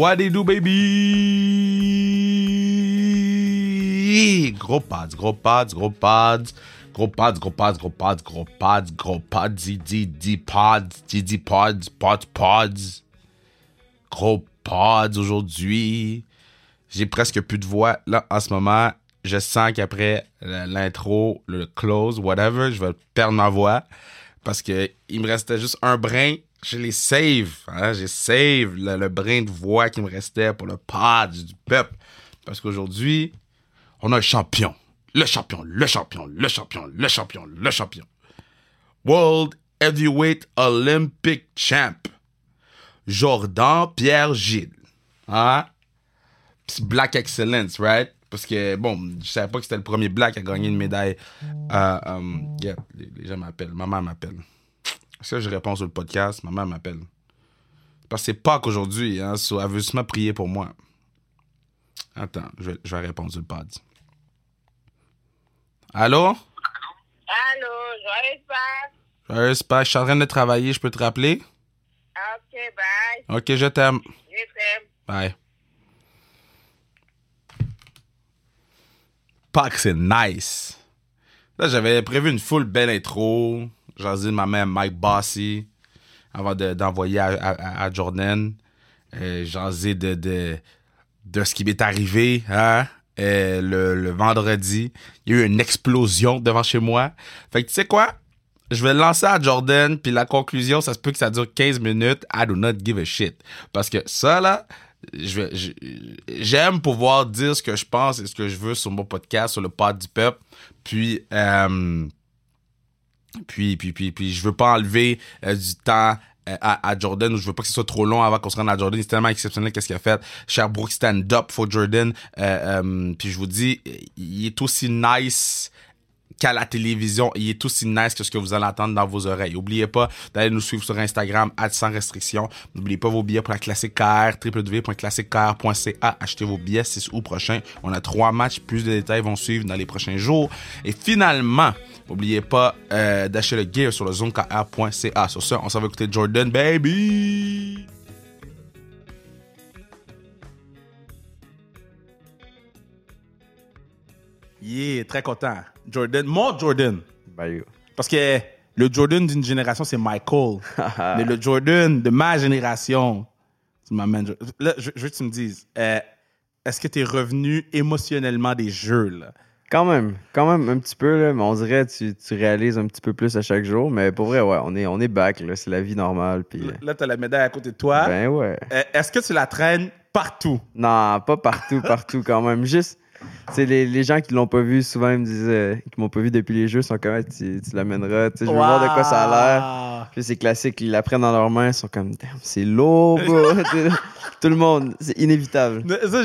what they do, baby? Gros pads, gros pads, gros pads. Gros pads, gros pads, gros pads, gros pads, gros pads, di pads, didi pods, pods, pods. Gros pods aujourd'hui. J'ai presque plus de voix. Là, en ce moment, je sens qu'après l'intro, le close, whatever, je vais perdre ma voix. Parce que il me restait juste un brin. Je les save. Hein? J'ai save le, brin de voix qui me restait pour le pod du peuple. Parce qu'aujourd'hui, on a un champion. Le champion, le champion, le champion, le champion, le champion. World Heavyweight Olympic Champ. Jordan Pierre Gilles. Hein? Black Excellence, right? Parce que, bon, je savais pas que c'était le premier Black à gagner une médaille. Euh, euh, yeah, les gens m'appellent. Maman m'appelle. Est-ce que je réponds sur le podcast? Maman m'appelle. Parce que c'est Pâques aujourd'hui. Hein, so, elle veut seulement prier pour moi. Attends, je vais, je vais répondre sur le pod. Allô? Allô, joyeux Pâques. Joyeux Pâques, je suis en train de travailler, je peux te rappeler? Ok, bye. Ok, je t'aime. Je t'aime. Bye. Pâques, c'est nice. Là, j'avais prévu une full belle intro. De ma mère Mike Bossy avant de- d'envoyer à, à- à Jordan. Euh, ai de, de, de ce qui m'est arrivé hein, le, le vendredi. Il y a eu une explosion devant chez moi. Fait que tu sais quoi? Je vais le lancer à Jordan, puis la conclusion, ça se peut que ça dure 15 minutes. I do not give a shit. Parce que ça, là, j'aime pouvoir dire ce que je pense et ce que je veux sur mon podcast, sur le pod du peuple. Puis, euh, puis, puis, puis, puis, je veux pas enlever euh, du temps euh, à, à Jordan je veux pas que ce soit trop long avant qu'on se rende à Jordan. C'est tellement exceptionnel qu'est-ce qu'il a fait. Sherbrooke stand up for Jordan. Euh, euh, puis je vous dis, il est aussi nice qu'à la télévision, il est aussi nice que ce que vous allez entendre dans vos oreilles. N'oubliez pas d'aller nous suivre sur Instagram, sans restriction. N'oubliez pas vos billets pour la Classique KR, www.classiquekr.ca. Achetez vos billets 6 août prochain. On a trois matchs, plus de détails vont suivre dans les prochains jours. Et finalement, n'oubliez pas euh, d'acheter le gear sur le zonekr.ca. Sur ça, on s'en va écouter Jordan, baby! Yeah, très content. Jordan, mon Jordan. Parce que le Jordan d'une génération, c'est Michael. Mais le Jordan de ma génération, c'est ma man. Là, je, veux que tu me dises, euh, est-ce que tu es revenu émotionnellement des jeux, là? Quand même, quand même un petit peu, là, mais on dirait que tu, tu réalises un petit peu plus à chaque jour. Mais pour vrai, ouais, on est, on est back, là, c'est la vie normale. Puis, euh, Là, tu as la médaille à côté de toi. ben ouais. Euh, est-ce que tu la traînes partout? Non, pas partout, partout quand même. Juste, c'est les, les gens qui l'ont pas vu, souvent ils me disent, euh, qui m'ont pas vu depuis les jeux, sont comme, tu, tu l'amèneras. Tu sais, je veux voir de quoi ça a l'air. Puis c'est classique, ils la prennent dans leurs mains, ils sont comme, Damn, c'est lourd. Tout le monde, c'est inévitable. Ça,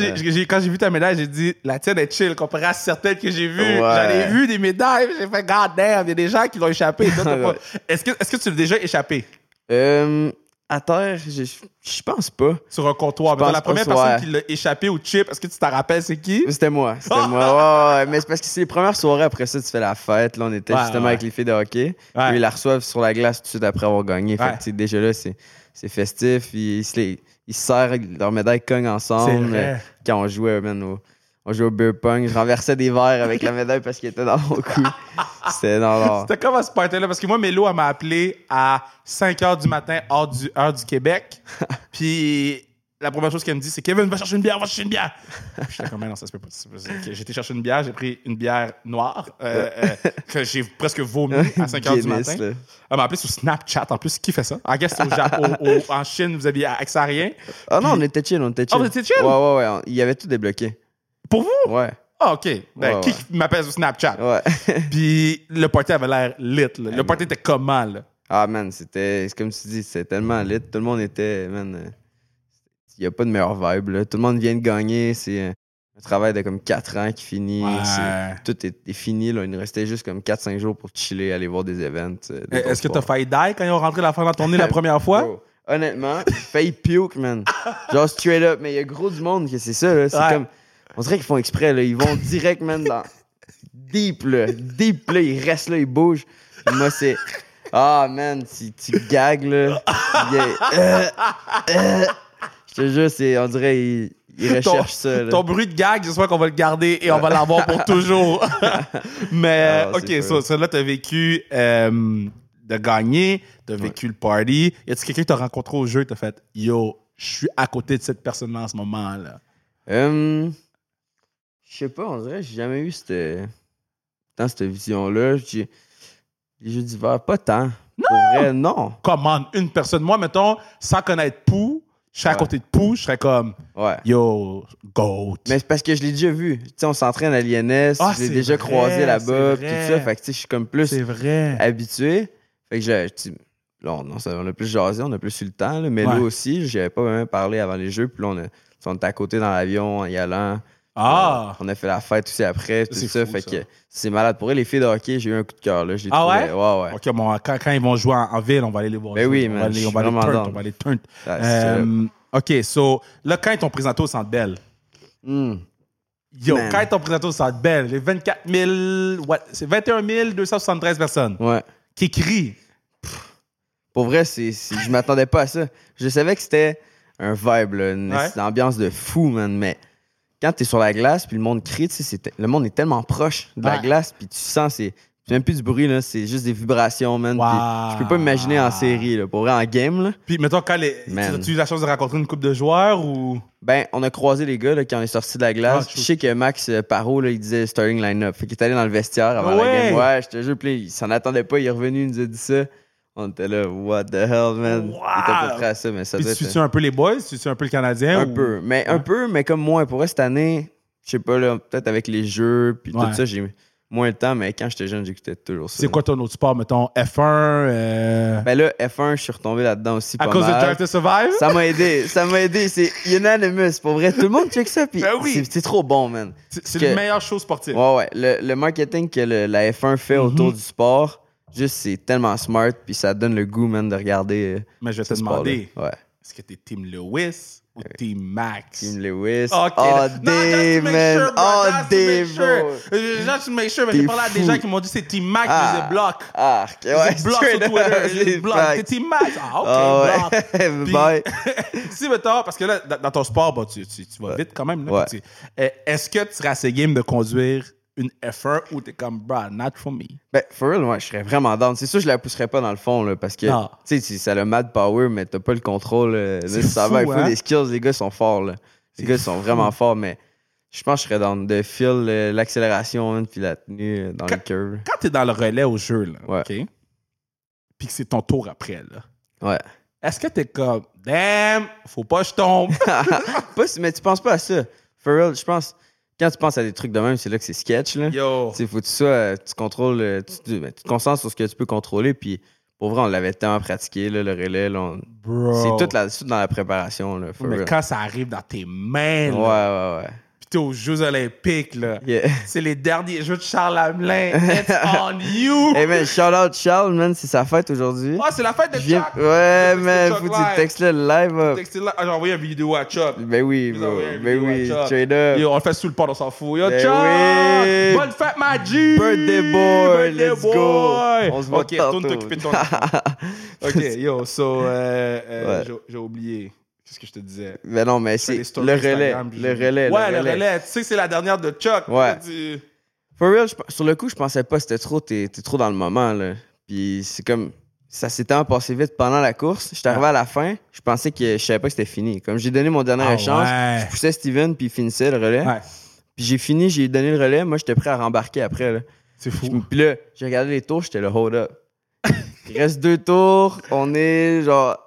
quand j'ai vu ta médaille, j'ai dit la tienne est chill comparée à certaines que j'ai vues. Ouais. J'en ai vu des médailles, j'ai fait God damn, il y a des gens qui l'ont échappé. Est-ce que, est que tu l'as déjà échappé? Euh, à terre, je je pense pas. sur un comptoir? Pense la première ouais. personne qui l'a échappé au chip, est-ce que tu t'en rappelles, c'est qui? C'était moi, c'était moi. Ouais, mais c'est parce que c'est les premières soirées après ça, tu fais la fête. Là, on était Ouais, justement avec les filles de hockey. Puis ils la reçoivent sur la glace tout de suite après avoir gagné. Fait que, déjà là, c'est, c'est festif. Ils, ils se les- ils se serrent, leurs médailles cognent ensemble. Euh, Quand on jouait, man, au, on jouait au beer pong, je renversais des verres avec la médaille parce qu'il était dans mon cou. C'était dans. C'était comme à ce party-là, parce que moi, Mélo, elle m'a appelé à 5 h du matin, heure du, heure du Québec. Puis la première chose qu'elle me dit, c'est Kevin, va chercher une bière, va chercher une bière. J'étais comme, non, ça se peut pas. été chercher une bière, j'ai pris une bière noire, euh, euh, que j'ai presque vomi à 5 h du matin. là. Elle m'a appelé sur Snapchat. En plus, qui fait ça? En guess, au au- au- en Chine, vous aviez accès à rien. Ah non, on était chill, on était chill. Ah, vous étiez chill? Ouais, ouais, ouais. Il y avait tout débloqué. Pour vous? Ouais, Ah, OK. Ben, Ouais, qui ouais. m'appelle sur Snapchat? ouais. Puis le party avait l'air lit. là. Le party était comment, là? Ah, man, c'était. C'est comme tu dis, c'était tellement lit. Tout le monde était. Man, euh, il n'y a pas de meilleure vibe. Là. Tout le monde vient de gagner. C'est euh, un travail de comme 4 ans qui finit. Ouais. Tout est, est fini. Là. Il nous restait juste comme 4-5 jours pour chiller, aller voir des events. euh, de Est-ce que t'as failli die quand ils ont rentré la fin dans ton nez la première fois? Bro, honnêtement, failli puke, man. Genre straight up. Mais il y a gros du monde que c'est ça. là. C'est Ouais. comme. On dirait qu'ils font exprès. Là. Ils vont direct, man, dans. Deep, là. Deep, là. Ils restent là, ils bougent. Moi, c'est. Ah, man, tu, tu gags, là. Euh, euh. Je te jure, c'est, on dirait, il, il recherche ça. là. Ton bruit de gag, j'espère qu'on va le garder et on va l'avoir pour toujours. Mais, Ah, ok, c'est so, là, t'as vécu euh, de gagner, t'as vécu le party. Y a-tu quelqu'un que t'as rencontré au jeu et t'as fait Yo, je suis à côté de cette personne-là en ce moment-là? Hum, je sais pas, on dirait, j'ai jamais eu cette, tant cette vision-là. J'ai- Les jeux d'hiver, pas tant. Pour vrai, non. Comment une personne, moi, mettons, sans connaître Pou, je serais à côté de Pou, je serais comme Ouais. Yo, GOAT. Mais c'est parce que je l'ai déjà vu. Tu sais, on s'entraîne à l'INS, Ah, je l'ai déjà vrai, croisé là-bas, tout ça. Fait que tu sais, je suis comme plus vrai. habitué. Fait que j'ai. Là, on, on a plus jasé, on a plus eu le temps. Là, mais Ouais. là aussi, j'avais pas vraiment parlé avant les jeux. Puis là, on, a, on était à côté dans l'avion en y allant. Ah! On a fait la fête aussi après. Tout ça. fou, fait ça. que c'est malade. Pour eux, les filles de hockey, j'ai eu un coup de cœur. là. J'ai Ah trouvé- ouais? Ouais, ouais. Ok, bon, quand, quand ils vont jouer en, en ville, on va aller les voir. Ben oui, on va aller, je on va aller vraiment turn, down. on va aller turn. Ah. Euh, ok, so là, quand ils t'ont présenté au Centre Bell, Hmm. yo, Man. quand ils t'ont présenté au Centre Bell, les 24 000, what, c'est 21 273 personnes Ouais. qui crient. Pour vrai, c'est, c'est- je m'attendais pas à ça. Je savais que c'était un vibe, là, une, Ouais. une ambiance de fou, man. Mais quand t'es sur la glace, puis le monde crie, tu le monde est tellement proche de la Ouais. glace, puis tu sens, c'est, c'est même plus du bruit, là, c'est juste des vibrations, man. Wow. Je peux pas m'imaginer en série, là. Pour vrai, en game, là. Puis, mettons, quand les. Man. Tu as eu la chance de rencontrer une couple de joueurs ou? Ben, on a croisé les gars là, quand on est sorti de la glace. Ah, je sais que Max euh, Parot, là, il disait starting line-up. Fait qu'il est allé dans le vestiaire avant Ouais. la game. Ouais, je te jure, il s'en attendait pas. Il est revenu, il nous a dit ça. On était là, what the hell, man? Wow. Il était à ça, mais ça Puis, doit tu être... suis un peu les boys, tu suis un peu le Canadien Un ou- peu, mais un peu, mais comme moi, pour vrai, cette année, je sais pas, là, peut-être avec les jeux, puis Ouais. tout ça, j'ai moins le temps, mais quand j'étais jeune, j'écoutais toujours ça. C'est quoi ton autre sport, mettons F1 euh, Ben là, F1, je suis retombé là-dedans aussi. À pas cause de. Drive to Survive? Ça m'a aidé, ça m'a aidé. C'est unanimous, pour vrai. Tout le monde check ça, puis Ben oui. c'est- trop bon, man. C'est c'est que- le meilleur show sportif. Ouais, ouais. Le, le marketing que le- la F1 fait Mhm. autour du sport, juste, c'est tellement smart, puis ça donne le goût, man, de regarder euh, Mais je vais te demander, Ouais. est-ce que t'es Team Lewis ou Team Max? Team Lewis. Ok. All Non, day, man. sure. All Just day, make sure. bro. Just to make sure, j'ai parlé à des gens qui m'ont dit c'est Team Max, Ah. je les bloque. Ah, Je ouais, les bloque sur Twitter, up, je les c'est bloque. Team Max? Ah, ok, bloque. ouais. Puis- Bye. si, mettons, parce que là, dans, ton sport, bah, tu, tu, tu vas vite quand même. là, Ouais. euh, Est-ce que tu serais assez game de conduire une F1 ou t'es comme, bruh, not for me? Ben, for real, ouais, je serais vraiment down. C'est sûr, je la pousserais pas dans le fond, là, parce que, tu sais, c'est- ça a le mad power, mais t'as pas le contrôle. euh, nécessairement. fou, Il faut hein? des skills, les gars sont forts, là. Les gars sont vraiment forts, mais je pense que je serais dans de fil euh, l'accélération, puis la tenue euh, dans les curves. Quand t'es dans le relais au jeu, là, Ouais. OK? Puis que c'est ton tour après, là. Ouais. Est-ce que t'es comme, damn, faut pas que je tombe? pas, mais tu penses pas à ça. For real, je pense, quand tu penses à des trucs de même, c'est là que c'est sketch, là. Yo. Faut que euh, tu contrôles, euh, tu, ben, tu te concentres sur ce que tu peux contrôler, puis pour vrai, on l'avait tellement pratiqué, là, le relais, on- c'est tout, tout dans la préparation, là, Mais real. quand ça arrive dans tes mains, Ouais, là, ouais, ouais. T'es aux Jeux Olympiques, là, Yeah. c'est les derniers Jeux de Charles Hamelin. It's on you! hey man, shout out Charles, man, c'est sa fête aujourd'hui. Ah, c'est la fête de Chuck! Ouais, man, faut que tu textes le live up. Ah, j'ai envoyé une vidéo à Chuck. Ben oui, bro. Ben oui, up. Yo, on le fait sous le port, on s'en fout. Yo, Ben Chuck! oui. Bonne fête, ma G! Birthday boy, Birthday let's go. boy. On se voit Ok, tantôt. t'occuper de ton. Ok, yo, so, euh, euh, Ouais. j'ai oublié. Qu'est-ce que je te disais? Ben non, mais c'est le relais. Instagram, Le relais. Ouais, le relais. Tu sais que c'est la dernière de Chuck. Ouais. Tu- For real, je- sur le coup, je pensais pas, c'était trop, t'es t'es trop dans le moment, là. Puis c'est comme, ça s'est tellement passé vite pendant la course. J'étais arrivé à la fin, je pensais que je savais pas que c'était fini. Comme j'ai donné mon dernier Ah échange, ouais. je poussais Steven, puis il finissait le relais. Ouais. Puis j'ai fini, j'ai donné le relais. Moi, j'étais prêt à rembarquer après, là. C'est Je- fou. Puis là, j'ai regardé les tours, j'étais là, hold up. Il reste deux tours, on est genre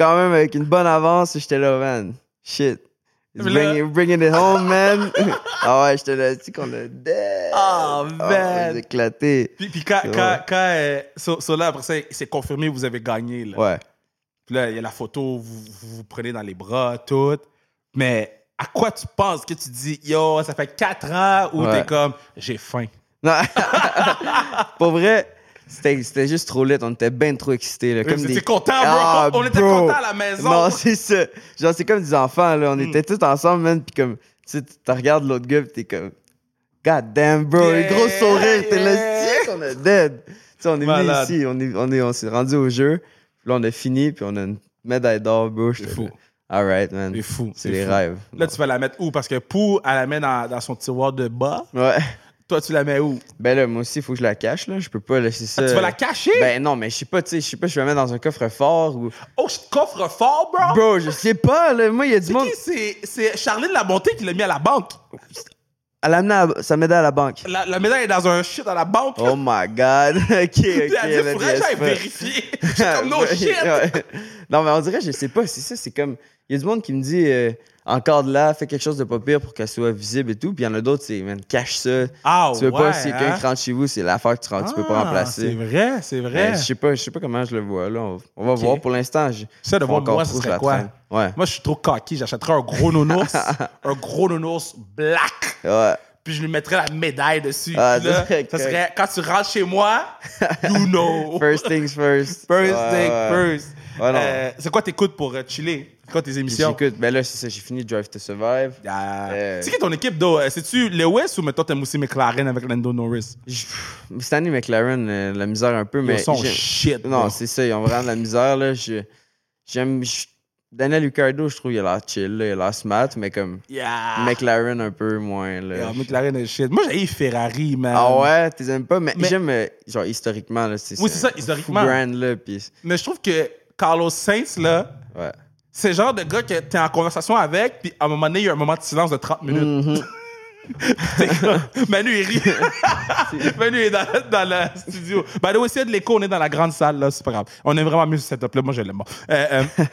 quand même avec une bonne avance. J'étais là, man, shit. It's bringing, bringing it home, man. ah ouais, j'étais là, tu qu'on a dead? On man. a éclaté. Puis, puis quand, quand, quand euh, so, so là, après ça, c'est confirmé, vous avez gagné. Là. Ouais. Puis là, il y a la photo, vous, vous vous prenez dans les bras, tout. Mais à quoi tu penses que tu dis, yo, ça fait 4 ans ou Ouais. t'es comme, j'ai faim? Non. Pour vrai, c'était c'était juste trop lit. On était bien trop excités. Là, comme des... content, bro? Ah, on était contents à la maison. Non, c'est ça. Genre, c'est comme des enfants, là. On Hmm. était tous ensemble, man. Puis comme, tu sais, tu regardes l'autre gars, pis t'es comme, God damn, bro. Yeah, un gros sourire. T'es là, qu'on a dead. Tu sais, on est Malade. venu ici. On est, on est, on s'est rendu au jeu. Puis là, on a fini, puis on a une médaille d'or, bro. c'est fou. Alright, man. C'est fou. C'est les fou. rêves. Là, tu vas la mettre où? Parce que Pou, elle la met dans, dans son tiroir de bas. Ouais. Toi, tu la mets où? Ben là, moi aussi, il faut que je la cache, là. Je peux pas laisser ça. Ah, tu vas la cacher? Ben non, mais je sais pas, tu sais, je sais pas, je vais la mettre dans un coffre-fort ou. Oh, je te coffre fort, bro! Bro, je sais pas, là. Moi, il y a du C'est monde. C'est- C'est Charline Labonté qui l'a mis à la banque. Elle a amené à- sa médaille à la banque. La, la médaille est dans un shit à la banque. Oh my god. ok, ok. Elle a dit, faudrait que vérifier. Comme, no shit. Non, mais on dirait, je sais pas, c'est ça, c'est comme. Il y a du monde qui me dit, euh, encore de là, fais quelque chose de pas pire pour qu'elle soit visible et tout. Puis il y en a d'autres, c'est, man, cache ça. Ah, tu veux ouais, pas, si quelqu'un hein? rentre chez vous, c'est l'affaire que tu, rentres, tu peux pas Ah, remplacer. C'est vrai, c'est vrai. Mais je sais pas, je sais pas comment je le vois, là. On, on va voir pour l'instant. Ça, de voir moi, ce serait quoi? traîne. Ouais. Moi, je suis trop cocky. J'achèterais un gros nounours, un gros nounours black, Ouais. puis je lui mettrais la médaille dessus. Ah, là, ça serait ça serait, quand tu rentres chez moi, you know. First things first. First Ouais, thing ouais. first. Ouais. Euh, c'est quoi t'écoutes pour euh, chiller? C'est quoi tes émissions? J'écoute, ben là, c'est ça, j'ai fini Drive to Survive. Ah. Euh, C'est qui ton équipe, d'eau? C'est-tu Lewis ou mettons t'aimes aussi McLaren avec Lando Norris? Cette année, McLaren, euh, la misère un peu, mais. Ils sont shit. Non, c'est ça, ils ont vraiment de la misère, là. J'aime. Daniel Ricciardo, je trouve, il a l'air chill, là, il a l'air smart, mais comme. Yeah. McLaren, un peu moins, là. Yeah, McLaren est shit. Moi, j'ai Ferrari, man. Ah ouais, tu aimes pas, mais, Mais- j'aime, euh, genre, historiquement, là. Oui, c'est ça, historiquement. Brand, là, pis. Mais je trouve que Carlos Sainz, là, Ouais. C'est le genre de gars que t'es en conversation avec, puis à un moment donné, il y a un moment de silence de 30 minutes. Mhm. T'es comme- Manu, il rit. Manu est dans, dans le studio. Ben, là, aussi, il y a de l'écho, on est dans la grande salle, là, c'est pas grave. On est vraiment mieux ce setup-là. Moi, je l'aime. Bon. Euh, euh,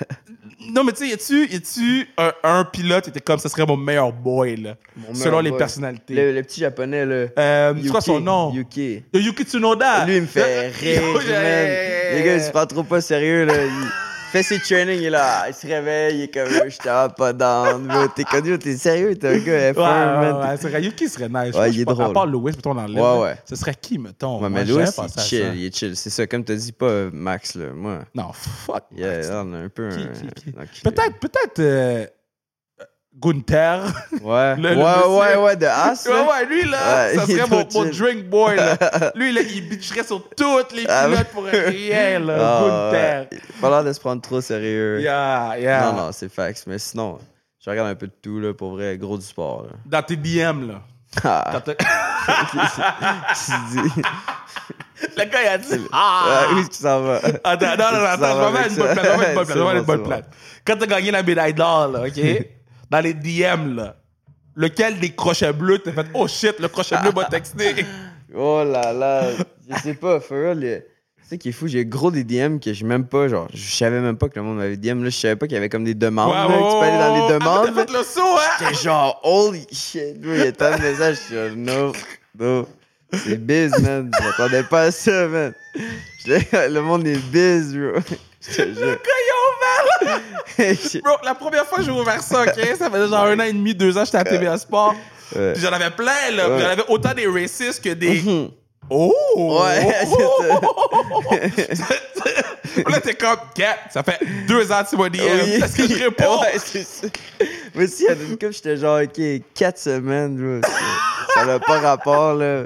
non, mais tu sais, a-tu un, un pilote qui était comme, ce serait mon meilleur boy, là, Mon selon les boy. personnalités? Le, le petit japonais, là. Euh, c'est quoi Yuki, son nom? Yuki. Yuki Tsunoda. Lui, il me fait rire, man. Les gars, il se prend trop pas sérieux, là. Il fait ses trainings, il est là, il se réveille, il est comme, je t'en pas down. T'es connu, t'es sérieux, t'es un gars F1, Ouais, ouais, ouais. Yuki serait nice. Ouais, il est pas, À drôle. part Lewis, mettons, dans le Ouais, ouais. Ce serait qui, mettons? Ouais, mais Louis, il est chill, il est chill. C'est ça, comme t'as dit, pas euh, Max, là. Moi, Non, fuck. yeah, on a un peu Qui, qui, qui? Peut-être, peut-être euh, Gunther. Ouais, Le- ouais, le ouais, ouais, de As, Ouais, ouais, lui, là, Ouais, ça serait mon, mon drink boy, là. Lui, là, il bitcherait sur toutes les Ah, pilotes pour rien, là. Ah, Gunther. ouais. Pas l'air de se prendre trop sérieux. Yeah, yeah. Non, non, c'est fax. Mais sinon, je regarde un peu de tout, là, pour vrai, gros du sport, là. Dans tes DM, là. Ah, Quand t'as- tu dis. Le gars, il a dit. Ah, Ah! où est-ce que ça va? Attends, non, non, attends, je vais mettre une bonne plate, je vais mettre une bonne plate. Quand t'as gagné la médaille d'or, là, OK? Dans les DM, là, lequel des crochets bleus t'as fait « Oh shit, le crochet bleu m'a texté! Oh là là, je sais pas, for real, le- Tu sais qui est fou, j'ai gros des DM que j'ai même pas, genre, je savais même pas que le monde m'avait DM, là, je savais pas qu'il y avait comme des demandes, là, que tu peux aller dans les Ah, demandes. t'as fait le saut, hein? J'étais genre, holy shit, il y a tant de messages, je suis genre, no, no. C'est biz, man. Je m'attendais pas à ça, man. Je- Le monde est biz, bro. Je te jure. bro, la première fois que j'ai ouvert ça, OK? Ça fait genre un an et demi, deux ans, j'étais à TVA Sport. Ouais. J'en avais plein, là. Ouais. J'en avais autant des racistes que des... Mhm. Oh! Ouais, là, t'es comme, Gat, ça fait deux ans que tu m'as. Oui. Est-ce que je réponds? Ouais, c'est ça. Moi aussi, a une couple, j'étais genre, OK, 4 semaines, bro. C'est- Ça n'a pas rapport, là.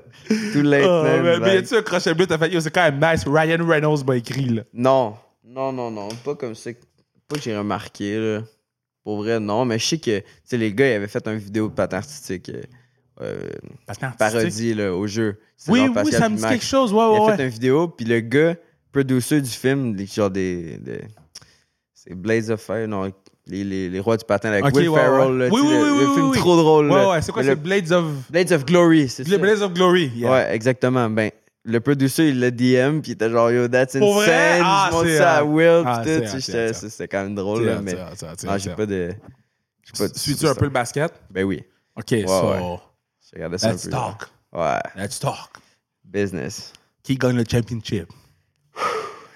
Too late, Oh, mais, mais a-tu un crochet bleu? T'as fait, yo, c'est quand même nice. Ryan Reynolds m'a écrit, là. Non. Non, non, non. Pas comme ça. Pas que j'ai remarqué, là. Pour vrai, non. Mais je sais que, tu sais, les gars, ils avaient fait une vidéo de patin artistique. euh, euh, parodie, là, au jeu. Oui, oui, Pascal ça me dit Max. quelque chose. Ouais, Il ouais, a ouais. fait une vidéo, puis le gars, producer du film, genre des. des- c'est Blaze of Fire, non, les, les, les rois du patin avec Ok, Will ouais, Ferrell, là, Oui, oui, le, oui, le film trop drôle. Ouais, là. ouais, c'est quoi, c'est Blades of... Blades of Glory, c'est ça. Blades of Glory. yeah. Ouais, exactement. Ben, le producer, il l'a DM, puis il était genre, yo, that's Pour vrai? insane. Ah, je montre c'est ça à. Will, Ah, puis tout. C'était quand même drôle, là, mais. Non, hot, j'ai pas de. Suis-tu un peu le basket? Ben oui. OK, so... J'ai regardé ça Let's un peu. là. talk. Ouais, Let's talk. business. Qui gagne le championship?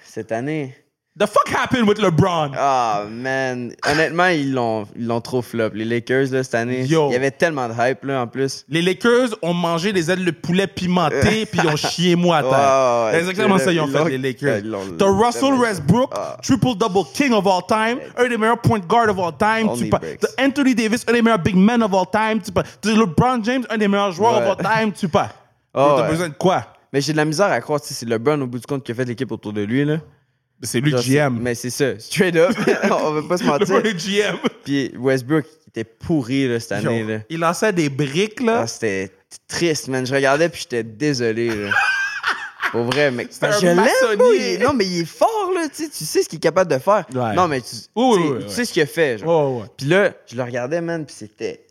Cette année. The fuck happened with LeBron? Ah, man. Honnêtement, ils l'ont, ils l'ont trop flop. Les Lakers, là, cette année, Yo. il y avait tellement de hype, là, en plus. Les Lakers ont mangé des ailes de poulet pimentées puis ils ont chié moi à terre. Ouais, exactement ça qu'ils ont Ils fait, les Lakers. ils T'as Russell Westbrook, Ah. triple-double king of all time, un des meilleurs point guard of all time. T'as Anthony Davis, un des meilleurs big men of all time. Tu pas. T'as LeBron James, un des meilleurs joueurs Ouais. of all time. Tu pas. T'as ouais. besoin de quoi? Mais j'ai de la misère à croire que c'est LeBron, au bout du compte, qui a fait l'équipe autour de lui, là. C'est lui le c'est- GM. Mais c'est ça, straight up. on va pas se Le mentir. premier GM. Puis Westbrook il était pourri là, cette année. Là. Il lançait des briques, là. Ah, c'était triste, man. Je regardais puis j'étais désolé. Là. Pour vrai, mec. un je l'aime, Non, mais il est fort, là. Tu sais, tu sais ce qu'il est capable de faire. Ouais. Non, mais tu, Oui, tu sais, oui, oui, tu sais ce qu'il a fait. Genre. Oh, ouais. Puis là, je le regardais, man, puis c'était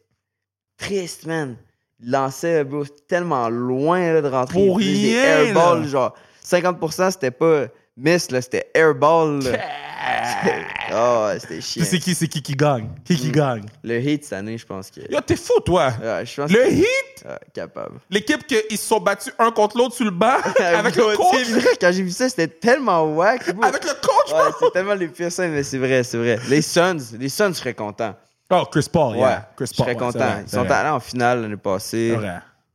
triste, man. Il lançait, bro, tellement loin là, de rentrer. Pour des rien, airballs, genre 50%, c'était pas miss, là, c'était airball. là. oh, c'était chiant. C'est qui, c'est qui qui gagne? Qui qui gagne? Le hit cette année, je pense que. Yo, t'es fou, toi. Ouais, je pense Le que- Heat, Ouais, capable. l'équipe qu'ils se sont battus un contre l'autre sur le banc avec le c'est coach? vrai, quand j'ai vu ça, c'était tellement wack. Avec le coach, Ouais, c'est tellement les pires scènes, mais c'est vrai, c'est vrai. Les Suns, les Suns seraient contents. Oh, Chris Paul, Ouais, yeah. Chris je Paul. serais ouais, content. c'est vrai, Ils c'est sont allés en finale l'année passée. C'est.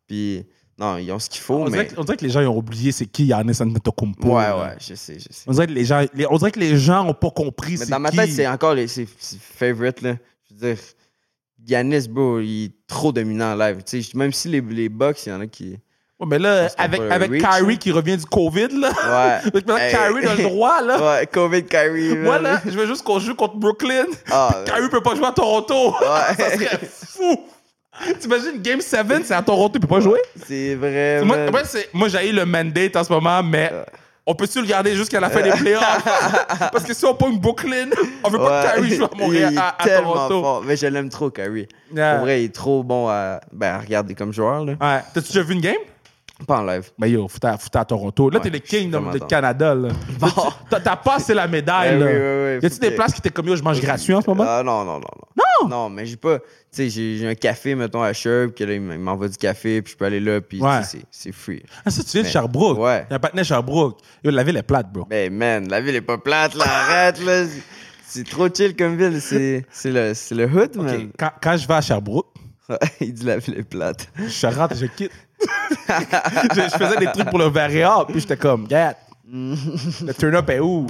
Puis, non, ils ont ce qu'il faut, On, dirait mais. que, on dirait que les gens ils ont oublié c'est qui Yannis Antetokounmpo. Ouais, là. ouais, je sais, je sais. On dirait que les gens, les- on dirait que les gens ont pas compris Mais dans ma tête, c'est encore les ses, ses favorites, là. Je veux dire, Yanis, bro, il est trop dominant en live. Tu sais, même si les, les Bucks, il y en a qui. Ouais, mais là, avec, avec reach, Kyrie qui revient du COVID, là. Ouais. Maintenant, Hey. Kyrie a le droit, là. Ouais, COVID Kyrie. Moi, là, je veux juste qu'on joue contre Brooklyn. Ah, Kyrie peut pas jouer à Toronto. Ouais. Ça serait fou. T'imagines, Game 7, c'est à Toronto, il peut pas jouer? c'est vrai. Moi, moi, moi, j'ai le mandate en ce moment, mais on peut-tu le garder jusqu'à la fin des playoffs? Parce que si on pogne Brooklyn, on veut pas que Ouais. Kyrie joue à Montréal, Il est à, à tellement Toronto. fort. Mais je l'aime trop, Kyrie. Yeah. Pour vrai, il est trop bon à, ben, à regarder comme joueur. Là. Ouais. T'as-tu déjà vu une game? Pas en live. Ben yo, faut à, Toronto. Là, Ouais, t'es le king de. Canada, là. Bon. T'as- T'as passé la médaille, Ben là. oui, oui, oui, y a-tu faut des que- places qui étaient comme yo, je mange gratuit en ce moment? Ah non, non, non, non. Non! Non, mais j'ai pas. Tu sais, j'ai j'ai un café, mettons, à Sherb, que là, il m- il m'envoie du café, puis je peux aller là, puis Ouais. tu sais, c'est c'est free. Ah, ça, tu viens de Mais- Sherbrooke? Ouais. Il y a un à Sherbrooke. Yo, la ville est plate, bro. Ben, man, la ville est pas plate, là, arrête, là. C'est- C'est trop chill comme ville. C'est c'est le, c'est le hood, man. Quand, quand je vais à Sherbrooke, il dit la ville est plate. je rentre je quitte. je, je faisais des trucs pour le Varia, puis j'étais comme, gars, le turn-up est où?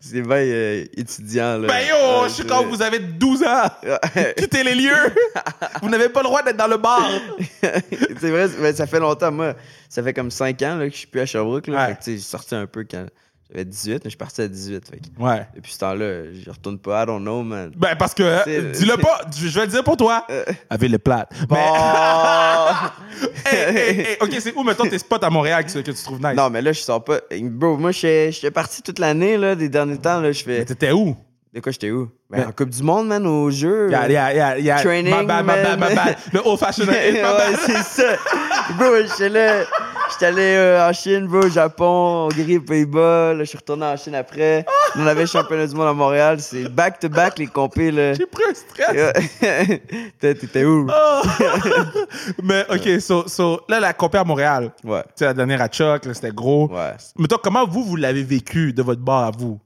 C'est bien euh, étudiant, là. Ben yo, Ouais, je suis quand vous avez 12 ans. Quittez les lieux. vous n'avez pas le droit d'être dans le bar. c'est vrai, mais ça fait longtemps. Moi, ça fait comme 5 ans là, que je suis plus à Sherbrooke. Là, Ouais. Fait que, j'ai sorti un peu quand j'avais 18, mais je suis parti à 18. Fait que Ouais. depuis ce temps-là, je retourne pas. I don't know, man. Ben, parce que, euh, dis-le pas, je vais le dire pour toi. Euh. La ville est plate. Bon! Hey, hey, hey, ok, c'est où, mettons, tes spots à Montréal que, que tu trouves nice? non, mais là, je sors pas. Bro, moi, j'étais parti toute l'année, là, des derniers temps. Là, je Mais fais. t'étais où? De quoi j'étais où? Ben, Mais- en Coupe du Monde, man, au jeu. Yeah, yeah, yeah, yeah. Training, My bad, my bad, my bad. Le old fashioned. ouais, c'est ça. Bro, j'étais là. J'étais allé euh, en Chine, bro, Japon, Hongrie, Pays-Bas. Là, je suis retourné en Chine après. On avait le championnat du monde à Montréal. C'est back-to-back, les compés, là. J'ai pris un stress. T'étais où? Oh. Mais, ok, so, so, là, la compé à Montréal. Ouais. Tu sais, la dernière à Chuck, là, c'était gros. Ouais. Mais toi, comment vous, vous l'avez vécu de votre bar à vous?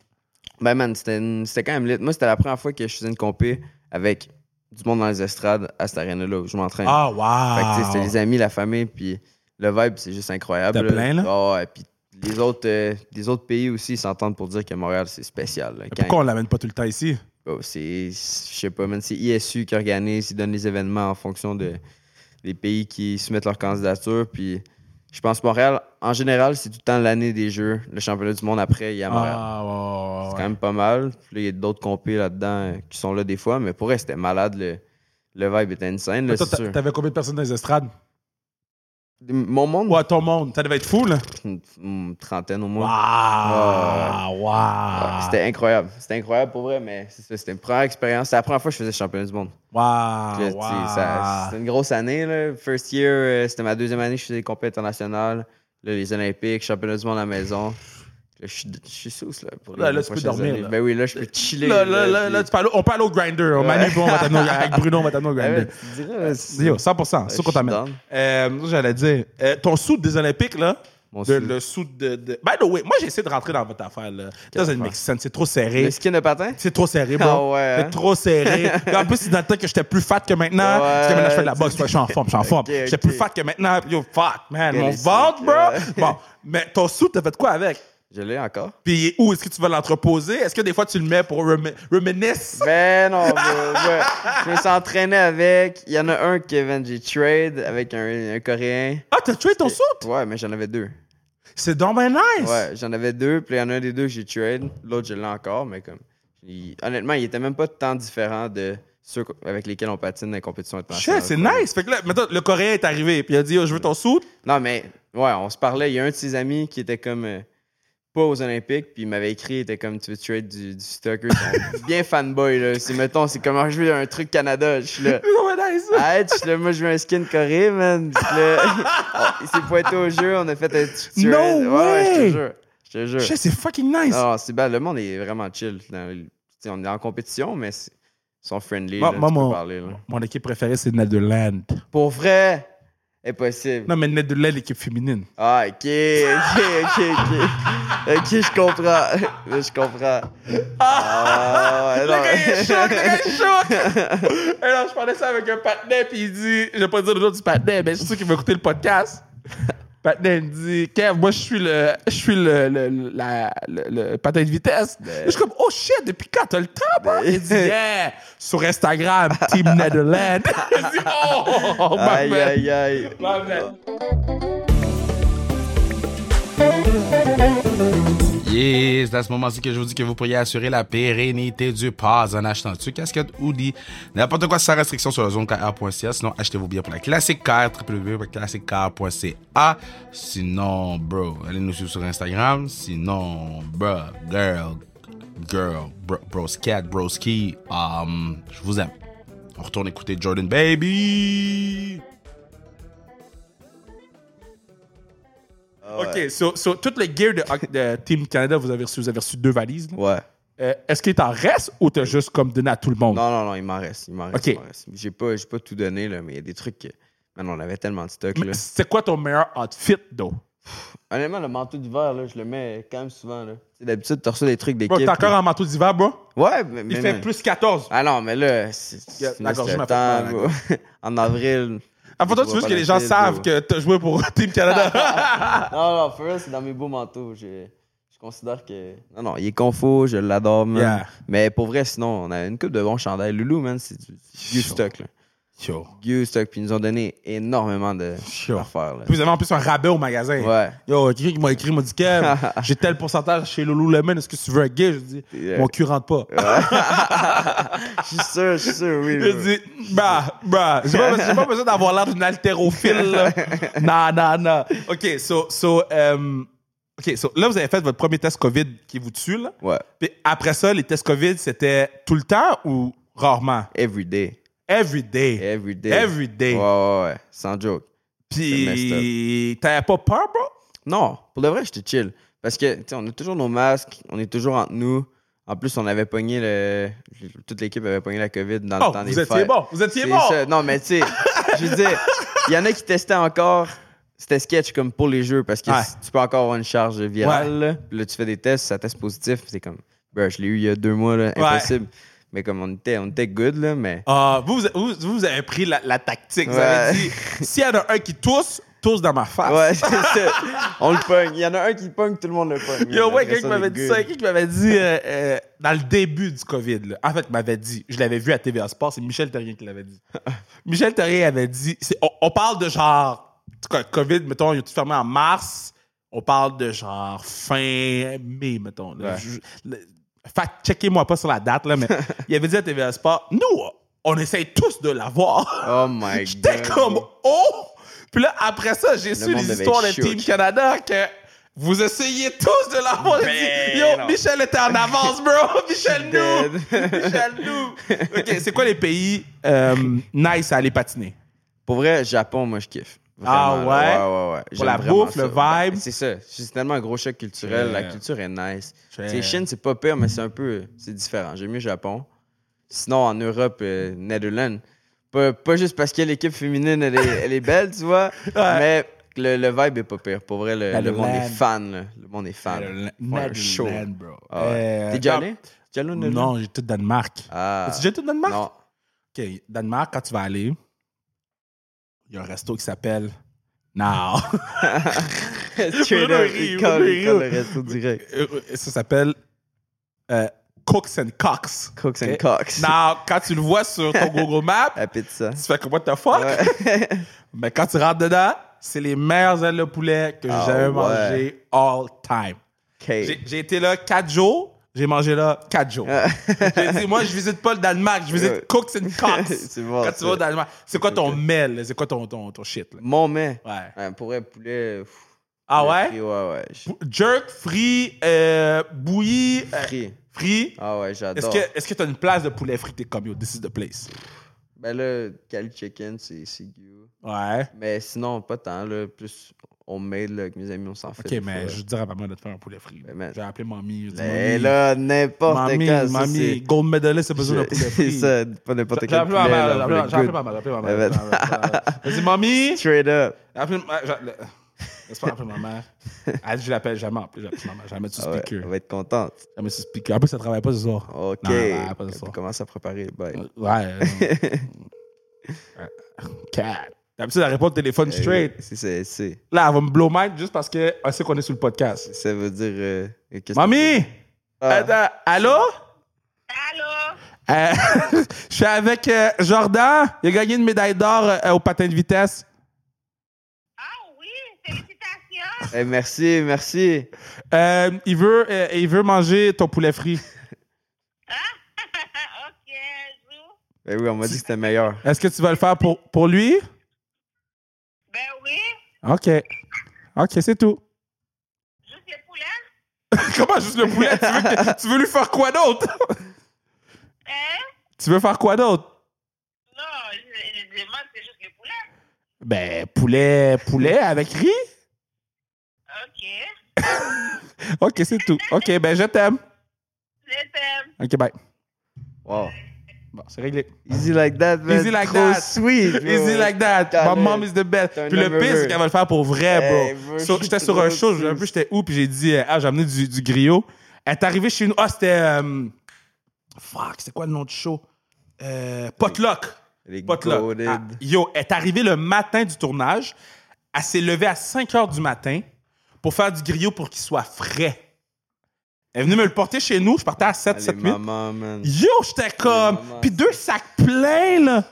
Ben, man, c'était une- quand même lit. Moi, c'était la première fois que je faisais une compé avec du monde dans les estrades à cette arène-là où je m'entraîne. Ah, Fait que, wow. c'était les amis, la famille, puis le vibe, c'est juste incroyable. T'as plein, là? Ah ouais, puis les autres, euh, les autres pays aussi s'entendent pour dire que Montréal, c'est spécial. là. Quand- Pourquoi on l'amène pas tout le temps ici? Oh, c'est, je sais pas, man, c'est ISU qui organise, ils donnent les événements en fonction de, des pays qui soumettent leur candidature. Puis je pense que Montréal, en général, c'est tout le temps l'année des Jeux. Le championnat du monde après, il y a Montréal. Ah, ouais, ouais, c'est quand même pas mal. Puis là, il y a d'autres compés là-dedans euh, qui sont là des fois, mais pour c'était malade. Le, le vibe était insane, là, Mais toi, c'est sûr. t'avais combien de personnes dans les estrades? Mon monde, Ouais, ton monde. Ça devait être fou, là. une, une trentaine au moins. Waouh! Waouh! C'était incroyable. C'était incroyable pour vrai, mais c'était une première expérience. C'était la première fois que je faisais championnat du monde. Waouh! Waouh! C'était une grosse année. Là. First year, euh, c'était ma deuxième année je faisais des compétitions internationales. Là, les Olympiques, championnat du monde à la maison. Là, je suis, je suis sous, là. Pour Là, là, tu peux dormir, années. là. Ben oui, là, je peux chiller. Là, là, là, là, tu aller- on aller au grinder. On Ouais. Manu, on va avec Bruno, on va t'amener au Ah ouais, grinder. tu dirais, c'est- Yo, 100%, Ouais, c'est qu'on t'amène. Euh, j'allais dire, euh, ton sou des Olympiques, là, Mon de- le sou de, de. By the way, moi, j'ai essayé de rentrer dans votre affaire, là. Affaire? make sense, c'est trop serré. Le skin de patin? C'est trop serré, bro. Ah ouais, C'est hein? trop serré. En plus, c'est dans le temps que j'étais plus fat que maintenant. Ouais, parce que maintenant, je fais de la boxe. Je suis en forme, je suis en forme. J'étais plus fat que maintenant. Yo, fuck, man. Mon ventre, bro. Bon, mais ton sou, t'as fait quoi avec? Je l'ai encore. Puis où est-ce que tu vas l'entreposer? Est-ce que des fois, tu le mets pour remi- reminisce? Ben non, je me suis entraîné avec. Il y en a un, Kevin, j'ai trade avec un, un Coréen. Ah, t'as tué ton sou? Ouais, mais j'en avais deux. C'est donc ben nice. Ouais, j'en avais deux, puis il y en a un des deux que j'ai trade, l'autre je l'ai encore, mais comme. il- honnêtement, il était même pas tant différent de ceux avec lesquels on patine dans les compétitions internationales. c'est nice. Fait que là, maintenant, le Coréen est arrivé, puis il a dit, oh, je veux ton suit. Non, mais ouais, on se parlait. Il y a un de ses amis qui était comme. euh, pas aux Olympiques, puis il m'avait écrit, il était comme tu veux trade du, du sont bien fanboy, là. C'est, mettons, c'est comment je veux un truc Canada. Je suis là. Arrête, je suis là, moi je veux un skin Corée, man. Il s'est pointé au jeu, on a fait un petit No. Ouais, ouais, je te jure. Je te jure. Shit, c'est fucking nice. Non, c'est bad. Le monde est vraiment chill. Dans on est en compétition, mais ils sont friendly. Là, moi, tu peux mon- parler, là. Mon équipe préférée, c'est Netherlands. Pour vrai, impossible. Non, mais Netherlands, l'équipe féminine. Ah, ok, ok, ok, ok. Ok, je comprends. Là, je comprends. Ah, Le gars, il est choc, le gars, il est choc. Là, je parlais ça avec un partenaire, puis il dit, je vais pas dire le nom du partenaire, mais je suis sûr qu'il va écouter le podcast. Partenaire me dit, Kev, moi, je suis le, je suis le, le, la- le, le patin de vitesse. Je suis comme, oh shit, depuis quand t'as le temps, bro? Il dit, yeah, sur Instagram, Team Netherlands. Il dit, oh, my Aïe, man. aïe, aïe. Yes, c'est à ce moment-ci que je vous dis que vous pourriez assurer la pérennité du pass en achetant dessus casquette, hoodie, n'importe quoi sans restriction sur la zone KR.ca. Sinon, achetez-vous bien pour la classique car, www.classiquecar.ca. Sinon, bro, allez nous suivre sur Instagram. Sinon, bro, girl, girl, bro, broscat, broski, um, je vous aime. On retourne écouter Jordan Baby. Ah ouais. OK, so, so, toutes les gears de, de Team Canada, vous avez reçu, vous avez reçu deux valises. là. Ouais. Euh, Est-ce qu'il t'en reste ou t'as juste comme donné à tout le monde? Non, non, non, il m'en reste. Il m'en reste. Ok. il m'en reste. J'ai pas, j'ai pas tout donné, là, mais il y a des trucs que. Man, on avait tellement de stock, Mais c'est quoi ton meilleur outfit, though? Honnêtement, le manteau d'hiver, là, je le mets quand même souvent, là. Tu sais, D'habitude, tu reçois des trucs Bro, d'équipe. t'es encore en manteau d'hiver, bro? Ouais, mais. Il mais fait plus 14. Ah non, mais là, c'est. Yeah, le temps, la bro. En avril. En fait, toi, tu veux que les gens savent que t'as joué pour Team Canada. non, non, real, c'est dans mes beaux manteaux. Je, je considère que. Non, non, il est confo, je l'adore, man. Yeah. Mais pour vrai, sinon, on a une coupe de bons chandails. Loulou, man, c'est du stock, là. Yo. Vieux stock, puis ils nous ont donné énormément de Sure. d'affaires, là. Puis vous avez en plus un rabais au magasin. Ouais. Yo, quelqu'un qui m'a écrit, m'a dit, Kev, j'ai tel pourcentage chez Lululemon, est-ce que tu veux un gay? Je dis, Yeah. mon cul rentre pas. Je suis sûr, je suis sûr, oui. Je bro. dis, bah, bah, j'ai pas, j'ai pas besoin d'avoir l'air d'une haltérophile, là. Non, non, non. OK, so, so, euh, OK, so, là, vous avez fait votre premier test COVID qui vous tue, là. Ouais. Puis après ça, les tests COVID, c'était tout le temps ou rarement? Every day. Every day. Every day. Every day. Ouais, ouais, ouais. Sans joke. Puis, t'avais pas peur, bro? Non, pour de vrai, j'étais chill. Parce que, tu sais, on a toujours nos masques, on est toujours entre nous. En plus, on avait pogné le. Toute l'équipe avait pogné la COVID dans Oh, le temps des vous étiez fêtes. bon, vous étiez bon. ça. Non, mais tu sais, je veux dire, il y en a qui testaient encore. C'était sketch comme pour les jeux parce que Ouais. tu peux encore avoir une charge virale. Là, Puis là, tu fais des tests, ça teste positif. C'est comme, bro, je l'ai eu il y a deux mois, là, Ouais. Mais comme on était, on était good, là, mais. Ah, vous, vous, vous, vous avez pris la, la tactique. Vous Ouais. avez dit, s'il y en a un qui tousse, tousse dans ma face. Ouais, c'est ça. On le pogne. Il y en a un qui pogne, tout le monde le pogne. Yo, ouais, Après quelqu'un qui m'avait dit ça, quelqu'un qui m'avait dit euh, euh, dans le début du COVID. Là. En fait, il m'avait dit, je l'avais vu à TVA Sport, c'est Michel Terrien qui l'avait dit. Michel Terrien avait dit, on, on parle de genre, COVID, mettons, il a tout fermé en mars. On parle de genre fin mai, mettons. là. Ouais. Je- le- fait, checkez-moi pas sur la date, là, mais il avait dit à TVA Sport, nous, on essaye tous de l'avoir. Oh my god. J'étais comme oh! Puis là, après ça, j'ai su les histoires de Team. Canada que vous essayez tous de l'avoir. Dit, Yo, non. Michel était en avance, bro! Michel nous! Michel nous! OK, c'est quoi les pays euh, nice à aller patiner? Pour vrai, Japon, moi, je kiffe. Ah ouais? là. Ouais, ouais, ouais. Pour la bouffe, ça. le vibe? Ben, C'est ça. C'est tellement un gros choc culturel. La culture est nice. Yeah. Chine, c'est pas pire, mais c'est un peu. C'est différent. J'aime mieux Japon. Sinon, en Europe, euh, Netherlands. Pas, pas juste parce que l'équipe féminine, elle est, elle est belle, tu vois. Mais le, le vibe est pas pire. Pour vrai, le, le monde est fan. là. Le monde est fan. Netherlands, chaud. Bro. Ah ouais. Euh, T'es déjà non, allé? T'es au? Non, j'ai tout Danemark. Ah. As-tu déjà tout Danemark? Non. OK, Danemark, quand tu vas aller, il y a un resto qui s'appelle Now. Colle le resto direct. Euh, Ça s'appelle euh, Cooks and Cox. Cooks and. Cox. Now, quand tu le vois sur ton Google Maps, tu fais comme what the fuck? Ouais. Mais quand tu rentres dedans, c'est les meilleures ailes de poulet que j'ai Ah jamais ouais. mangées all time. J'ai été là quatre jours, j'ai mangé là quatre jours. j'ai dit, moi, je visite pas le Danemark, je visite Ouais. Cooks and Cox. C'est bon, Quand tu vas au Danemark, c'est quoi ton mail? C'est quoi ton, ton, ton shit? Là? Mon mets. Ouais. Ouais, pour un poulet. pff, Ah poulet ouais? frit, ouais, ouais. je- Jerk, frit, euh, bouilli, euh, Frit. frit. Ah ouais, Est-ce j'adore. est-ce que tu as une place de poulet frité comme yo? This is the place? Ben là, Cali Chicken, c'est c'est good. Ouais. Mais sinon, pas tant, là. Plus homemade, là, avec mes amis, on s'en fait. Ok, mais je dirais à maman de te faire un poulet frit. J'ai appelé mamie. je Mais mamie, là, n'importe mamie, ça, mamie, c'est- gold medalist, c'est besoin d'un Je- poulet C'est frit. ça, pas n'importe là, j'ai appelé- poulet j'ai appelé good. ma mère, j'ai appelé ma mère. ben. Vas-y, mamie. Straight up. J'ai- Laisse pas appeler ma mère. Elle dit, je l'appelle jamais. En plus, j'appelle ma mère. Je la sur Ah ouais, speaker. elle va être contente. Je la mettre sur speaker. En plus, ça travaille pas ce soir. OK. Non, non, pas ce Elle soir. commence à préparer. Bye. Ouais. non. Cat. D'habitude, elle répond au téléphone straight. C'est, c'est, c'est. Là, elle va me blow mind juste parce qu'elle sait qu'on est sur le podcast. Ça veut dire. euh, qu'est-ce Mamie! Ah. Attends, allô? Allô? Euh, je suis avec euh, Jordan. Il a gagné une médaille d'or euh, au patin de vitesse. Ah oui, félicitations. Eh, merci, merci. Euh, il, veut, euh, il veut manger ton poulet frit. ok, joue. Ben oui, on m'a dit que c'était meilleur. Est-ce que tu vas le faire pour, pour lui? Ben oui, OK. OK, c'est tout. juste les poulets. Comment juste le poulet? Tu veux, que- tu veux lui faire quoi d'autre? Hein? tu veux faire quoi d'autre? Non, je, je demande, c'est juste les poulets. Ben, poulet, poulet avec riz? Ok, OK, c'est tout. OK, ben, je t'aime. je t'aime. OK, bye. Wow. Bon, c'est réglé. Easy like that, man. Easy like Trop that. sweet. bro. Easy like that. My mom is the best. un Puis le pire, c'est qu'elle va le faire pour vrai, bro. So, J'étais sur un show, triste. plus j'étais où, puis j'ai dit, ah, j'ai amené du, du griot. Elle est arrivée chez nous. Ah, c'était. euh, fuck, c'est quoi le nom du show? Euh, Potluck. Les Potluck. Ah, yo, elle est arrivée le matin du tournage. Elle s'est levée à 5 h du matin pour faire du griot pour qu'il soit frais. Elle est venue me le porter chez nous. Je partais à 7, Ah, 7, les 8. mamans, man. Yo, j'étais comme. Puis deux sacs pleins, là.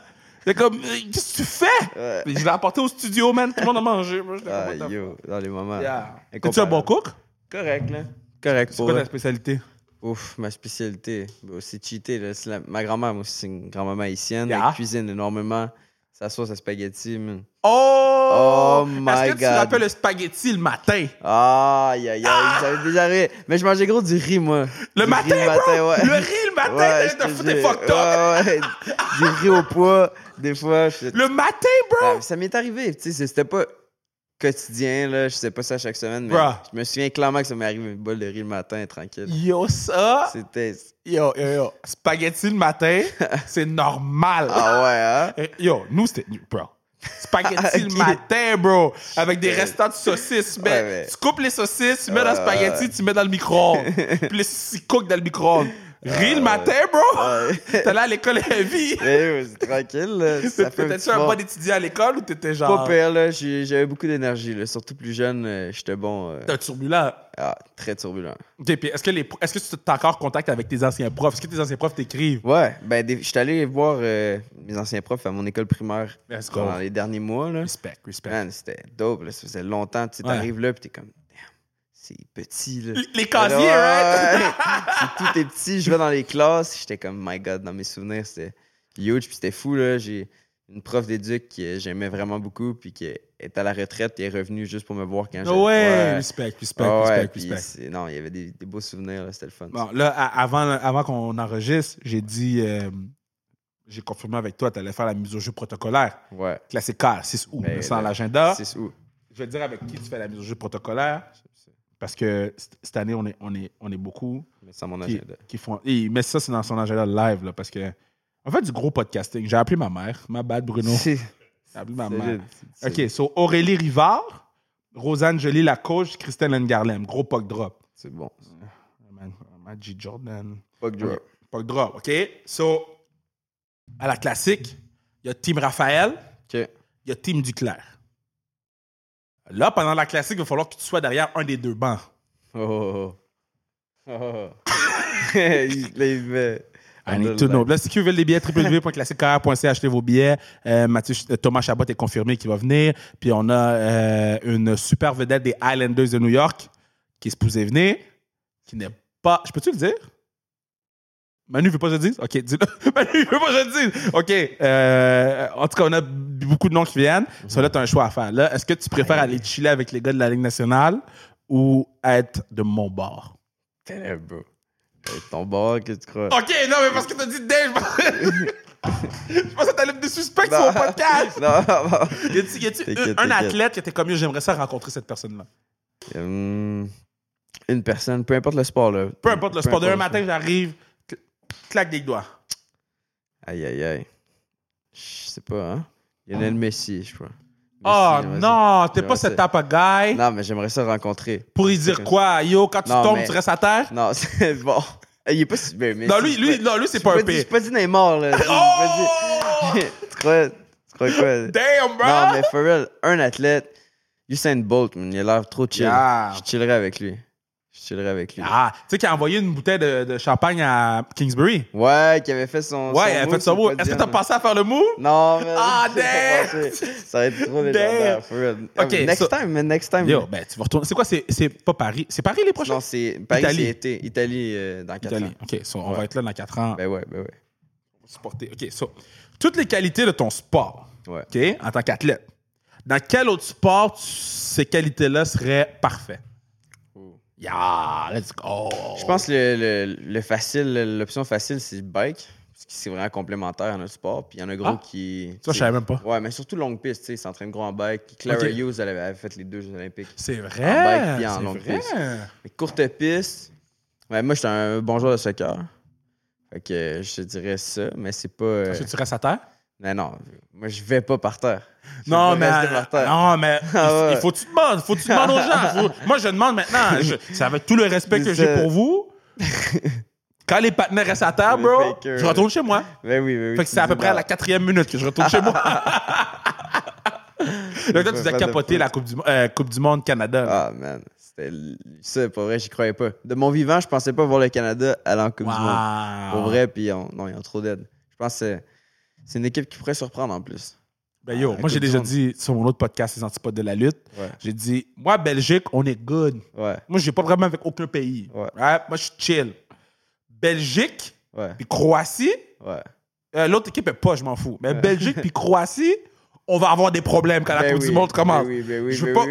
J'étais comme, euh, qu'est-ce que tu fais? Ouais. Je l'ai apporté au studio, man. Tout le monde a mangé. Moi, j'étais Ah, comme, the yo, dans les moments. Yeah. T'es-tu un bon cook? Correct, là. Correct C'est quoi ta spécialité? Ouf, ma spécialité, bon, c'est cheaté. Là. C'est la- Ma grand-mère, moi, c'est une grand-maman haïtienne. Yeah. Elle cuisine énormément. Sa sauce à spaghetti, man. Oh! Oh my Est-ce que tu te God. rappelles le spaghetti le matin? Aïe, aïe, aïe, j'avais déjà ri. Mais je mangeais gros du riz, moi. Le Du matin, riz bro? ouais. Le riz le matin, Ouais, t'as t'es jure. fucked up. Ouais, ouais. Du riz au poids, des fois. je- Le matin, bro! Ouais, ça m'est arrivé, tu sais, c'était pas quotidien, là. Je sais pas ça chaque semaine, mais Bruh. je me souviens clairement que ça m'est arrivé une bol de riz le matin, tranquille. Yo, ça! C'était. Yo, yo, yo. Spaghetti le matin, c'est normal. Ah ouais, hein? Yo, nous, c'était. Bro. Spaghetti le matin, bro. Avec des restants de saucisses. Mais Ouais. Tu coupes les saucisses, tu mets dans le spaghetti, tu mets dans le micro-ondes. Puis les saucisses cookent dans le micro-ondes. Riz le matin, bro. T'es là à l'école heavy. Mais ouais, c'est tranquille, là. Ça fait un T'étais-tu un bon- étudiant à l'école ou t'étais genre. Pas pire, là. J'avais beaucoup d'énergie, là. Surtout plus jeune, euh, j'étais bon. euh, T'es turbulent. ah, très turbulent. Ok, puis est-ce que, les... est-ce que tu as encore contact avec tes anciens profs? Est-ce que tes anciens profs t'écrivent? Ouais, ben, des- j'étais allé voir euh, mes anciens profs à mon école primaire dans les derniers mois, là. Respect, respect. Man, c'était dope, là. Ça faisait longtemps. Tu Ouais. t'arrives là, pis t'es comme, c'est petit, là. Les- casiers, right? ouais. Tout est petit. Je vais dans les classes. J'étais comme, my God, dans mes souvenirs, c'était huge. Puis c'était fou, là. J'ai une prof d'éduc que j'aimais vraiment beaucoup. Puis qui est à la retraite. et est revenue juste pour me voir quand j'étais. Ouais, respect, respect, Ah ouais, respect, respect. Non, il y avait des, des beaux souvenirs, là. C'était le fun. Bon, là, avant, avant qu'on enregistre, j'ai dit, euh, j'ai confirmé avec toi, tu allais faire la mise au jeu protocolaire. Ouais. Classique K, 6 août. Ben, c'est dans là, l'agenda. 6 août. Je vais te dire avec qui tu fais la mise au jeu protocolaire. Parce que cette année, on est, on est, on est beaucoup Mais c'est mon qui, font. Et, mais ça, c'est dans son agenda live, là, parce que. On fait du gros podcasting. J'ai appelé ma mère. Ma bad, Bruno. J'ai appelé ma mère. OK, so Aurélie Rivard, Rosanne Jolie, la coach, Christelle Ngarlem. Gros puck drop. C'est bon. Magic Jordan. Fuck drop. Puck drop, OK? So, à la classique, il y a Team Raphaël, OK. il y a Team Duclair. Là, pendant la classique, il va falloir que tu sois derrière un des deux bancs. Oh. oh, oh. il, là, met- si vous veulent des billets, www.classiquecar.ca, achetez vos billets? Euh, Mathieu, euh, Thomas Chabot est confirmé qu'il va venir. Puis on a euh, une super vedette des Islanders de New York qui est supposée venir, qui n'est pas. Je peux-tu le dire? Manu veut pas que je le dise? OK, dis-le. Manu veut pas que je le dise. OK. euh, en tout cas, on a beaucoup de noms qui viennent. Ça, là, tu as un choix à faire. Là, est-ce que tu préfères aller chiller avec les gars de la Ligue nationale ou être de mon bord? T'es bro. Ton bord, que tu crois? OK, non, mais parce que t'as dit Dave. Je pensais que t'allais me suspect sur mon podcast. non, non, non. Y a-tu, y a-tu T'inquiète, un, un t'inquiète. athlète qui était comme j'aimerais ça rencontrer cette personne-là? Hum, une personne, peu importe le sport, là. Peu importe le sport. Demain matin, j'arrive, claque des doigts. Aïe, aïe, aïe. Je sais pas, hein. Lionel Messi, je crois. Oh Messi, non, t'es pas ce type of guy. Non, mais j'aimerais ça rencontrer. Pour y dire quoi? Yo, quand tu Non, tombes, mais- tu restes à terre? Non, c'est bon. Il est pas si bien, Messi. Non, lui, lui, non, lui c'est pas un dit- J'ai pire. pas dit Neymar, là. Oh! dit- tu crois, tu crois quoi? Damn, bro! Non, mais for real, un athlète, Usain Bolt, man, il a l'air trop chill. Yeah. Je chillerais avec lui. Je chillerais avec lui. Ah, tu sais qu'il a envoyé une bouteille de, de champagne à Kingsbury? Ouais, qui avait fait son. Ouais, a move fait son le Est-ce que t'as pensé à faire le move? Non, mais. Ah, damn! Ça va être trop légendaire, real. Ok, next so- time, man, next time. Yo, ben, tu vas retourner. C'est quoi? C'est, pas Paris? C'est Paris les prochains? Non, c'est. Paris, c'est été. Italie euh, dans 4 Italie. ans. OK, so, on Ouais. va être là dans 4 ans. Ben ouais, ben ouais. supporter. OK, so, toutes les qualités de ton sport, Ouais. OK, en tant qu'athlète, dans quel autre sport tu- ces qualités-là seraient parfaites? Yeah, let's go! Je pense que le, le, le facile, l'option facile, c'est le bike. Parce que c'est vraiment complémentaire à notre sport. Puis il y en a gros Ah. qui. Ça, je savais même pas. Ouais, mais surtout longue piste, tu sais, ils s'entraînent gros en bike. Clara. Hughes, elle avait, fait les deux Jeux Olympiques. C'est vrai! En bike puis en longue vrai. piste. Mais courte piste, ouais, moi, j'étais un bon joueur de soccer. Fait que je te dirais ça, mais c'est pas. Est-ce que tu restes à terre? Non, non, moi, je vais pas par terre. Je Non, mais, par terre. non, mais Ah il, faut que tu demandes, faut que tu demandes aux gens. Faut- moi, je demande maintenant, je- c'est avec tout le respect que j'ai ça. pour vous. Quand les partenaires restent à terre, bro, faker. je retourne chez moi. Ben oui, ben oui. Fait que c'est à peu près à la quatrième minute que je retourne chez moi. Là, toi, tu as capoté la Coupe du, euh, coupe du Monde Canada. Ah, man. C'était ça, pour vrai, j'y croyais pas. De mon vivant, je pensais pas voir le Canada aller en Coupe du Monde. Pour vrai, puis on- non, ils ont trop d'aide. Je pense que c'est- une équipe qui pourrait surprendre en plus. Ben yo, Ah, moi j'ai déjà Monde. dit sur mon autre podcast, Les Antipodes de la lutte, Ouais. j'ai dit, moi, Belgique, on est good. Ouais, Moi, j'ai pas vraiment avec aucun pays. Ouais. Right? Moi, je suis chill. Belgique, puis Croatie, euh, l'autre équipe est pas, je m'en fous. Mais. Belgique puis Croatie, on va avoir des problèmes quand la Ben Coupe oui, du Monde commence. Ben oui, ben oui, Je veux pas-.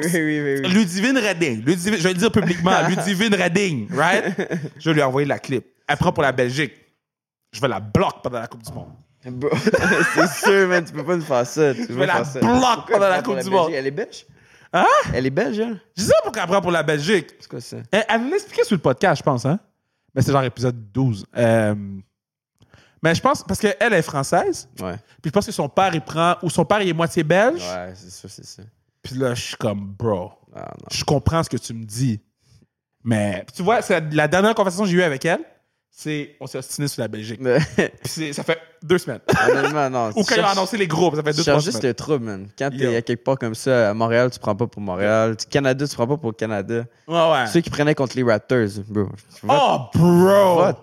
Ludivine Redding, Ludivine- je vais le dire publiquement, Ludivine Redding, right? Je vais lui envoyer la clip. Après, pour la Belgique, je vais la bloquer pendant la Coupe du Monde. Bro, c'est sûr, man, tu peux pas nous faire ça. Tu Je vais pas la bloque Pourquoi pendant la Coupe du? Monde? Elle est belge? Hein? Elle est belge, elle? Je dis ça pour qu'après, pour la Belgique, C'est quoi ça? Elle, elle l'a expliqué sur le podcast, je pense, hein? Mais c'est genre épisode 12. Euh, mais je pense, parce qu'elle est française, Ouais. puis je pense que son père, il prend, ou son père, il est moitié belge. Ouais, c'est ça, c'est ça. Puis là, je suis comme, bro, Ah, je comprends ce que tu me dis. Mais, tu vois, c'est la, la dernière conversation que j'ai eue avec elle, c'est, on s'est ostiné sur la Belgique. Puis ça fait deux semaines. honnêtement, non. ou quand ils ont annoncé les groupes, ça fait deux, trois cherches juste semaines. le trouble, man. Quand t'es à quelque part comme ça, à Montréal, tu prends pas pour Montréal. Tu- Canada, tu prends pas pour Canada. Ouais, ouais. Ceux qui prenaient contre les Raptors, bro. Oh, bro! Là.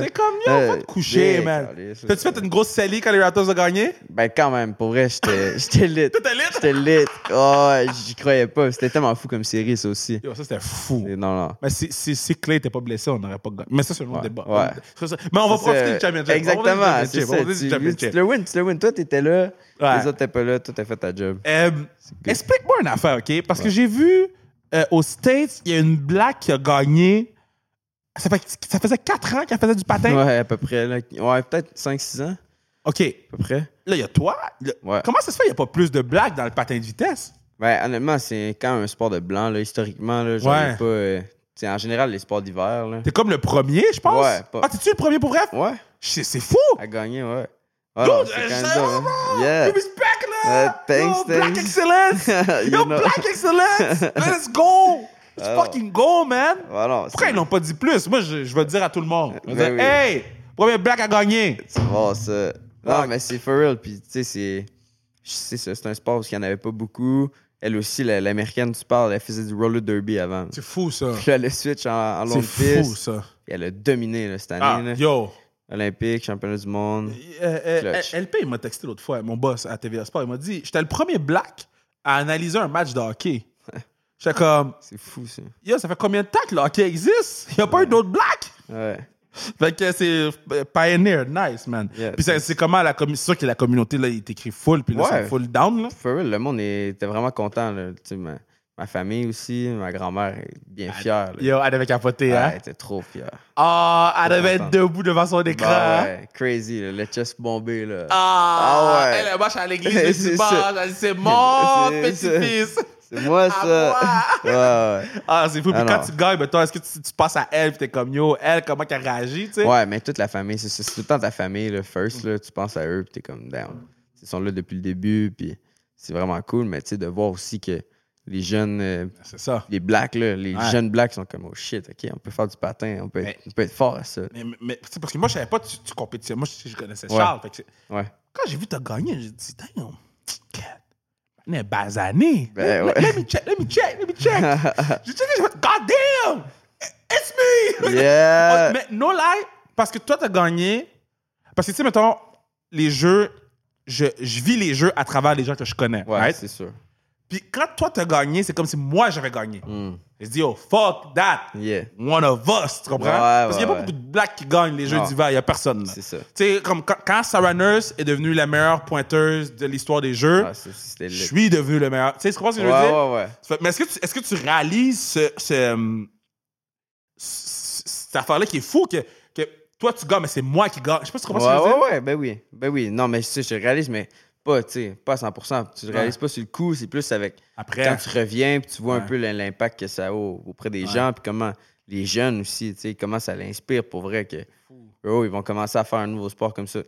T'es comme, yo, Euh, va te coucher, yeah, man. T'as-tu fait une grosse salie quand les Raptors ont gagné? Ben, quand même, pour vrai, j'étais lit. T'étais lit? J'étais lit. Oh, j'y croyais pas. C'était tellement fou comme série, ça aussi. Yo, ça, c'était fou. Non, non. Mais si, si, si Clay n'était pas blessé, on n'aurait pas gagné. Mais ça, c'est un autre Ouais, ouais. Ça. Mais on va profiter du championship. Exactement, du championship. Tu, le win, tu le win. Toi, t'étais là. Ouais. Les autres t'étaient pas là. Toi, t'as fait ta job. Euh. Explique-moi une affaire, OK? Parce que j'ai vu euh, aux States, il y a une blague qui a gagné. Ça, fait, ça faisait 4 ans qu'elle faisait du patin? Ouais, à peu près. Là. Ouais, peut-être 5-6 ans, OK. à peu près. Là, il y a toi. Là, Ouais. Comment ça se fait qu'il n'y a pas plus de blagues dans le patin de vitesse? Ben, honnêtement, c'est quand même un sport de blanc, là, historiquement. Là, j'en ai Ouais. pas. euh, tu sais, en général, les sports d'hiver, là. T'es comme le premier, je pense? Ouais, pas- Ah, t'es-tu le premier pour vrai? Ouais, C'est c'est fou! à gagner, ouais. Ah, non, euh, c'est quand je- même dope, hein. Yeah. You respect, là! Euh, thanks, Yo, Black thanks. excellence! You Yo, know. Black excellence! Let's go! Let's Alors. fucking go, man! Voilà, Pourquoi ils n'ont pas dit plus? Moi, je, je vais le dire à tout le monde. Je vais Ben dire, oui. hey! Premier Black a gagné! Tu vois ça. Non, Ouais. mais c'est for real. Puis, tu sais, c'est. C'est ça, c'est un sport où il n'y en avait pas beaucoup. Elle aussi, la- l'américaine, tu parles, elle faisait du roller derby avant. C'est fou, ça. Puis là, le switch en, en C'est fou, ça. Et elle a dominé là, cette année. Ah, yo! Olympique, championnat du monde. Euh, euh. LP, il m'a texté l'autre fois, mon boss à TVA Sport. Il m'a dit J'étais le premier black à analyser un match de hockey. J'étais comme C'est fou, ça. Yo, ça fait combien de temps que le hockey existe? Il n'y a pas eu d'autres blacks Ouais. Fait que c'est euh, pioneer, nice, man. Yeah, puis c'est comment la sûr que la communauté, là, il est écrit full, puis là, Ouais. c'est full down, là. For real, le monde était vraiment content. Là. Tu sais, Ma, ma famille aussi, ma grand-mère est bien fière. là. Yo, elle avait capoté, Ouais, hein? elle était trop fière. Ah, elle devait être debout devant son écran. Bah hein? ouais, crazy, là, le chest bombé. Là. Ah, Ah ouais. Elle, elle marche à l'église le C'est. Elle C'est petit-fils. C'est moi, ça. ouais, ouais. Ah, c'est fou. Puis Ah quand tu gagnes, ben, toi, est-ce que tu, tu passes à elle, puis t'es comme yo, elle, comment qu'elle réagit, tu sais? Ouais, mais toute la famille, c'est tout le temps ta famille, là, first, là, tu penses à eux, puis t'es comme down. Ils sont là depuis le début, puis c'est vraiment cool, mais tu sais, de voir aussi que les jeunes, euh, C'est ça. les blacks, là, les Ouais. jeunes blacks sont comme, oh shit, ok, on peut faire du patin, on peut, Mais- être, on peut être fort à ça. Mais, mais tu sais, parce que moi, je savais pas que tu, tu compétissais. Moi, je, je connaissais Ouais. Charles. Fait que Ouais. quand j'ai vu t'as gagné, j'ai dit, damn, on est basané. Ben let, let me check, let me check, let me check. God damn, it's me. Yeah! Mais no lie, parce que toi, t'as gagné. Parce que, tu sais, mettons, les jeux, je, je vis les jeux à travers les gens que je connais. Ouais, right? c'est sûr. Puis quand toi, t'as gagné, c'est comme si moi, j'avais gagné. Mm. Je dis, oh, fuck that. Yeah, One of us, tu comprends? Ouais, Parce qu'il n'y a ouais, pas ouais. beaucoup de blacks qui gagnent les jeux d'hiver, il n'y a personne. c'est ça. Tu sais, comme quand, quand Sarah Nurse est devenue la meilleure pointeuse de l'histoire des jeux, Ah, je suis devenu le meilleur. Tu sais, tu comprends ce que Ouais, je veux dire? ouais, ouais. Mais est-ce que, tu- est-ce que tu réalises ce, ce, hum, cette affaire-là qui est fou que, que toi tu gagnes, mais c'est moi qui gagne? Je sais pas si tu comprends Ouais, ce que je veux ouais, dire? ouais, ben oui. Ben oui. Non, mais sais, je réalise, mais pas, tu sais, pas à 100%. Tu le réalises pas sur le coup, c'est plus avec Après, quand tu reviens, puis tu vois un peu l'impact que ça a au- auprès des gens, puis comment les jeunes aussi, tu sais, comment ça l'inspire pour vrai que oh, ils vont commencer à faire un nouveau sport comme ça.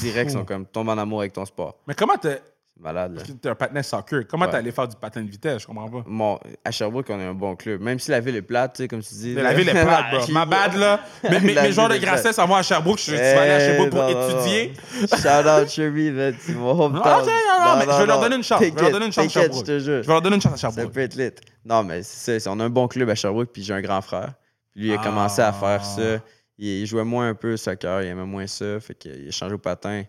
Direct, ils sont comme tombent en amour avec ton sport. mais comment t'es, malade, là. parce que t'es un patinet soccer, comment Ouais. t'es allé faire du patin de vitesse? Je comprends pas. Bon, à Sherbrooke, on a un bon club. Même si la ville est plate, tu sais, comme tu dis. La là. ville est plate, bro. Ma bad, là. Mais mes, La mes joueurs de. Grasset s'en vont à Sherbrooke. Je, tu vas aller à Eh, Sherbrooke pour non, étudier. non. Shout out Sherby, tu mon hometown. Non, non, non, mais je vais leur donner une chance. Je vais leur donner une chance à Sherbrooke. je vais leur donner une chance à Ça Sherbrooke. peut être lit. Non, mais c'est ça. On a un bon club à Sherbrooke, puis j'ai un grand frère. Puis lui, il a commencé à faire Ah. ça. Il, il jouait moins un peu au soccer, il aimait moins ça. Fait qu'il a changé au patin.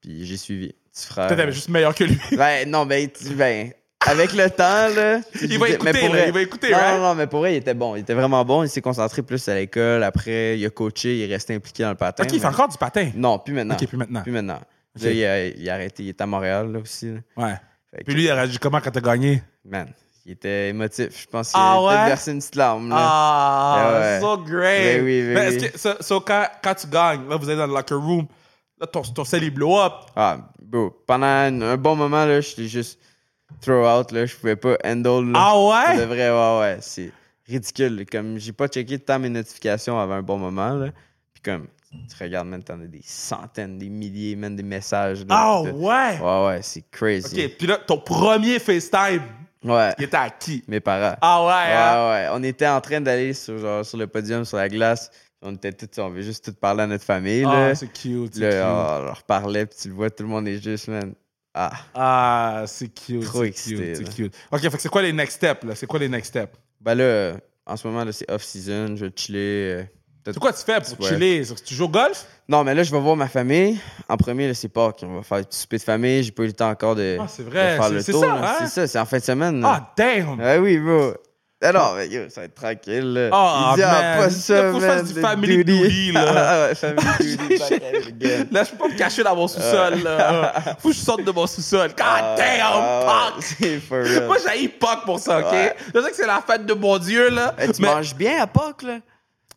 Puis j'ai suivi. Frère. Peut-être juste meilleur que lui. Ben, non, ben, tu- ben, avec le temps, là. Il va mais écouter, pour là, vrai- il va écouter, non, right? non, non, mais pour vrai, il était bon. Il était vraiment bon. Il s'est concentré plus à l'école. Après, il a coaché, il est resté impliqué dans le patin. Ok, il fait mais- encore du patin? Non, plus maintenant. Ok, plus maintenant. Plus maintenant. Ok. Là, il a, il a arrêté. Il est à Montréal, là, aussi. là. Ouais. Fait que- Puis lui, il a réagi comment quand t'as gagné? Man, il était émotif. Je pense qu'il Ah a ouais? versé une petite larme. Ah, Ouais, so great. Ben oui, Mais est-ce oui. que, so, so quand, quand tu gagnes, là, vous êtes dans le locker room, là, ton, ton sel, il blow up. Ah, bro, pendant un, un bon moment, là, j'étais juste throw out, là. Je pouvais pas handle. Là. Ah ouais? de vrai, ouais, ouais. C'est ridicule. Comme j'ai pas checké tant mes notifications avant un bon moment, là. Puis comme, tu regardes, man, t'en as des centaines, des milliers, même des messages. Ah ouais? Ouais, ouais, c'est crazy. Ok, puis là, ton premier FaceTime, Ouais, il était à qui? mes parents. Ah ouais, Ouais, hein? ouais. On était en train d'aller sur, genre, sur le podium, sur la glace. On était tous, on veut juste tout parler à notre famille. Ah, c'est cute, c'est Là, cute. on leur parlait, puis tu le vois, tout le monde est juste, man. Ah, Ah, c'est cute, Trop excité, cute, c'est cute. Ok, fait que c'est quoi les next steps, là? C'est quoi les next steps? ben là, en ce moment, là, c'est off-season, je vais chiller. euh, C'est quoi tu fais pour Ouais. chiller? Tu joues au golf? Non, mais là, je vais voir ma famille. En premier, là, c'est Pâques. On va faire un petit souper de famille. J'ai pas eu le temps encore de, Ah, c'est vrai, de faire c'est- le c'est tour. ça, hein? C'est ça, c'est en fin de semaine. Ah, damn! Ah oui, bro. Ah non, mais yo, ça va être tranquille. Ah, Il dit, ah, pas ça, faut que je fasse du family duty, là. Ah ouais, family duty, back again. Là, je peux pas me cacher dans mon sous-sol, là. Faut que je sorte de mon sous-sol. God Ah, damn, ah, Pâques! for real. Moi, j'ai Pâques pour ça, OK? Ouais. Je sais que c'est la fête de mon Dieu, là. Eh, tu mais... manges bien à Pâques, là?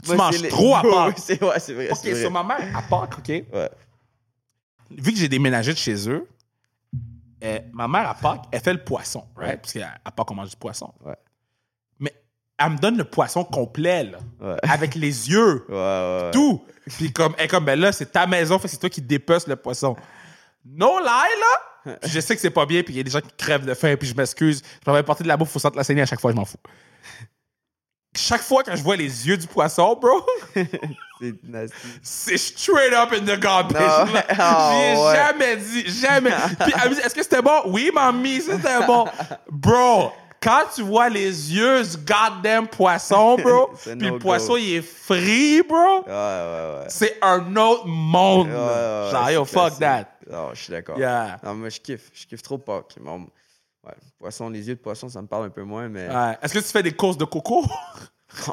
Tu manges trop à Pâques. c'est ouais, c'est vrai. OK, vrai. sur ma mère, à Pâques, OK? Ouais. Vu que j'ai déménagé de chez eux, euh, ma mère, à Pâques, elle fait le poisson, right? Parce qu'à Pâques, on mange du poisson. Ouais. Elle me donne le poisson complet, là. Ouais. Avec les yeux. Ouais, ouais, tout. Puis comme, elle comme, ben là, c'est ta maison, fait c'est toi qui dépeces le poisson. No lie, là. Puis je sais que c'est pas bien, puis il y a des gens qui crèvent de faim, puis je m'excuse. Je vais apporter de la bouffe au centre de la saignée à chaque fois, je m'en fous. Chaque fois que je vois les yeux du poisson, bro, C'est straight up in the garbage. Non. là. Ah, J'y ai ouais. jamais dit, jamais. Puis elle me dit, est-ce que c'était bon? Oui, mamie, c'était bon. Bro, quand tu vois les yeux du goddamn poisson, bro, puis le no poisson, go. il est free, bro, Ouais, ouais, ouais. c'est un autre monde. Genre, yo, fuck classique. that. Non, je suis d'accord. Yeah. Non, moi, je kiffe. Je kiffe trop Pâques. Mon- Ouais, poisson, les yeux de poisson, ça me parle un peu moins, mais. Ouais. Est-ce que tu fais des courses de coco? Oh.